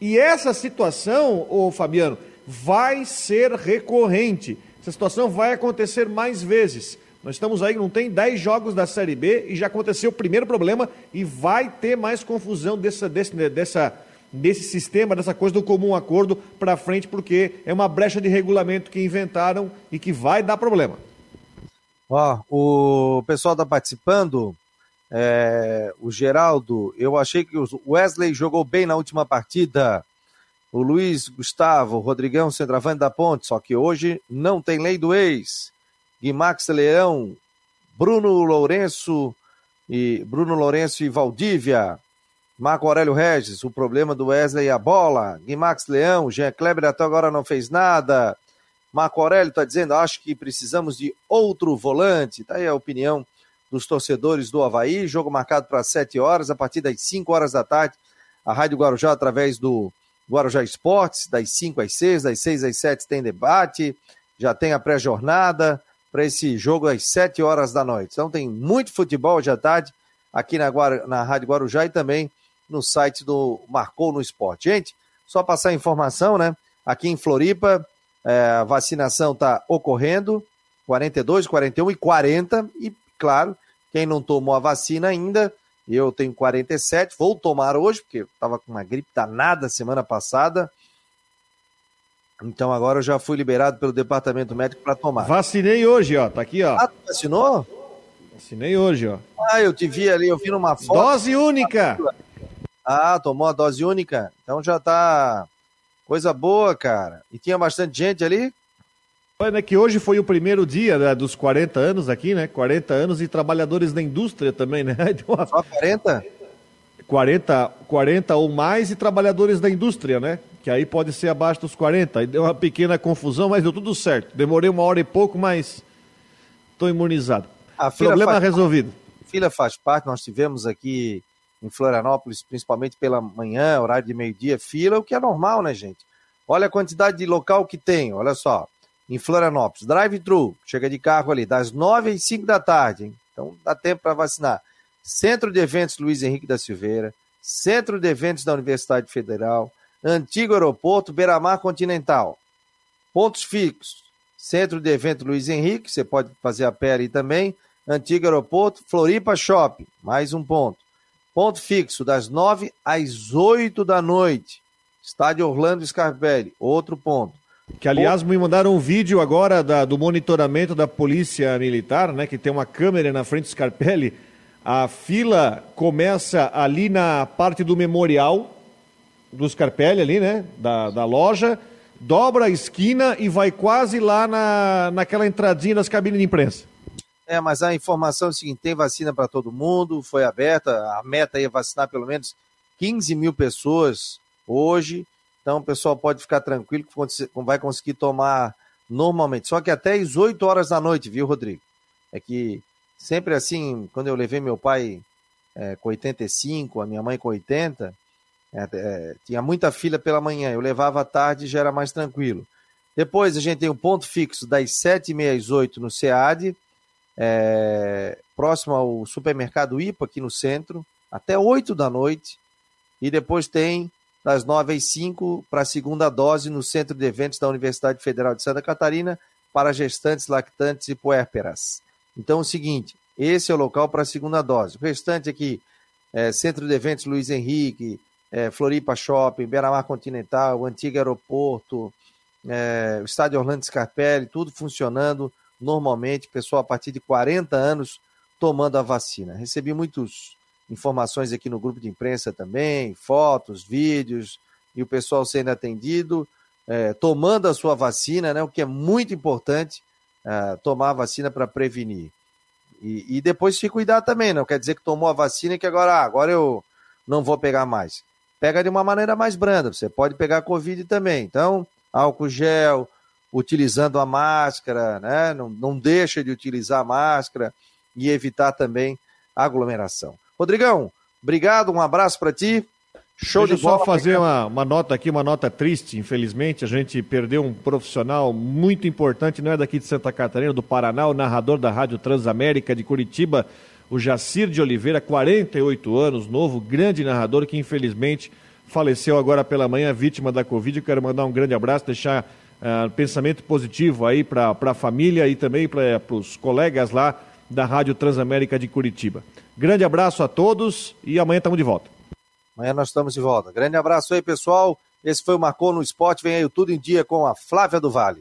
S2: E essa situação, ô Fabiano, vai ser recorrente. Essa situação vai acontecer mais vezes. Nós estamos aí, não tem 10 jogos da Série B e já aconteceu o primeiro problema e vai ter mais confusão dessa, dessa desse sistema, dessa coisa do comum acordo para frente, porque é uma brecha de regulamento que inventaram e que vai dar problema.
S1: Ó, o pessoal está participando. É, o Geraldo, eu achei que o Wesley jogou bem na última partida. O Luiz Gustavo, Rodrigão, centroavante da ponte, só que hoje não tem lei do ex. Guimax Leão, Bruno Lourenço e Bruno Lourenço e Valdívia. Marco Aurélio Regis, o problema do Wesley e a bola. Guimax Leão, Jean Kleber até agora não fez nada. Marco Aurélio está dizendo, acho que precisamos de outro volante. Está aí a opinião dos torcedores do Havaí. Jogo marcado para 7 horas, a partir das 5 horas da tarde. A Rádio Guarujá, através do Guarujá Esportes, das 5 às 6, das 6 às 7 tem debate. Já tem a pré-jornada para esse jogo às 7 horas da noite. Então tem muito futebol à tarde aqui na, Guar... na Rádio Guarujá e também no site do Marcou no Esporte. Gente, só passar a informação, né? Aqui em Floripa, é, a vacinação está ocorrendo, 42, 41 e 40. E, claro, quem não tomou a vacina ainda, eu tenho 47, vou tomar hoje, porque estava com uma gripe danada semana passada. Então agora eu já fui liberado pelo departamento médico para tomar.
S2: Vacinei hoje, ó. Tá aqui, ó. Ah,
S1: vacinou?
S2: Vacinei hoje, ó.
S1: Ah, eu te vi ali, eu vi numa foto.
S2: Dose única.
S1: Ah, tomou a dose única? Então já tá coisa boa, cara. E tinha bastante gente ali?
S2: Olha, que hoje foi o primeiro dia né, dos 40 anos aqui, né? 40 anos e trabalhadores da indústria também, né?
S1: Só 40?
S2: 40, 40 ou mais e trabalhadores da indústria, né? Que aí pode ser abaixo dos 40. Aí deu uma pequena confusão, mas deu tudo certo. Demorei uma hora e pouco, mas estou imunizado. A Problema faz... resolvido.
S1: Fila faz parte, nós tivemos aqui em Florianópolis, principalmente pela manhã, horário de meio-dia, fila, o que é normal, né, gente? Olha a quantidade de local que tem, olha só. em Florianópolis. Drive-thru, chega de carro ali, das 9 às 5 da tarde, hein? Então dá tempo para vacinar. Centro de Eventos Luiz Henrique da Silveira, Centro de Eventos da Universidade Federal, Antigo Aeroporto, Beira-Mar Continental. Pontos fixos. Centro de Evento Luiz Henrique, você pode fazer a pé ali também. Antigo Aeroporto, Floripa Shopping, mais um ponto. Ponto fixo, das 9 às 8 da noite. Estádio Orlando Scarpelli, outro ponto.
S2: Que, aliás, me mandaram um vídeo agora da, do monitoramento da Polícia Militar, né? Que tem uma câmera na frente do Scarpelli. A fila começa ali na parte do memorial do Scarpelli, ali, né? Da, da loja, dobra a esquina e vai quase lá na, naquela entradinha das cabines de imprensa.
S1: É, mas a informação é o seguinte: tem vacina para todo mundo, foi aberta, a meta é vacinar pelo menos 15 mil pessoas hoje. Então o pessoal pode ficar tranquilo que vai conseguir tomar normalmente. Só que até às 8 horas da noite, viu, Rodrigo? É que sempre assim, quando eu levei meu pai é, com 85, a minha mãe com 80, é, é, tinha muita fila pela manhã. Eu levava à tarde e já era mais tranquilo. Depois a gente tem um ponto fixo das 7h30 às 8 no SEAD é, próximo ao supermercado IPA, aqui no centro, até 8 da noite. E depois tem das 9 às 5 para a segunda dose no Centro de Eventos da Universidade Federal de Santa Catarina para gestantes, lactantes e puérperas. Então, é o seguinte, esse é o local para a segunda dose. O restante aqui, é, Centro de Eventos Luiz Henrique, é, Floripa Shopping, Beira-Mar Continental, o Antigo Aeroporto, é, o Estádio Orlando Scarpelli, tudo funcionando normalmente, pessoal a partir de 40 anos tomando a vacina. Recebi muitas informações aqui no grupo de imprensa também, fotos, vídeos, e o pessoal sendo atendido, é, tomando a sua vacina, né, o que é muito importante, é, tomar a vacina para prevenir. E, e, depois se cuidar também, não quer dizer que tomou a vacina e que agora, ah, agora eu não vou pegar mais. Pega de uma maneira mais branda, você pode pegar Covid também. Então, álcool gel, utilizando a máscara, né? não, não deixa de utilizar a máscara e evitar também aglomeração. Rodrigão, obrigado, um abraço para ti.
S2: Show Deixa de bola. só fazer uma, uma, nota aqui, uma nota triste, infelizmente. A gente perdeu um profissional muito importante, não é daqui de Santa Catarina, do Paraná, o narrador da Rádio Transamérica de Curitiba, o Jacir de Oliveira, 48 anos, novo, grande narrador que infelizmente faleceu agora pela manhã, vítima da Covid. Eu quero mandar um grande abraço, deixar uh, pensamento positivo aí para a família e também para os colegas lá da Rádio Transamérica de Curitiba. Grande abraço a todos e amanhã estamos de volta.
S1: Amanhã nós estamos de volta. Grande abraço aí, pessoal. Esse foi o Marcou no Esporte. Vem aí o Tudo em Dia com a Flávia do Vale.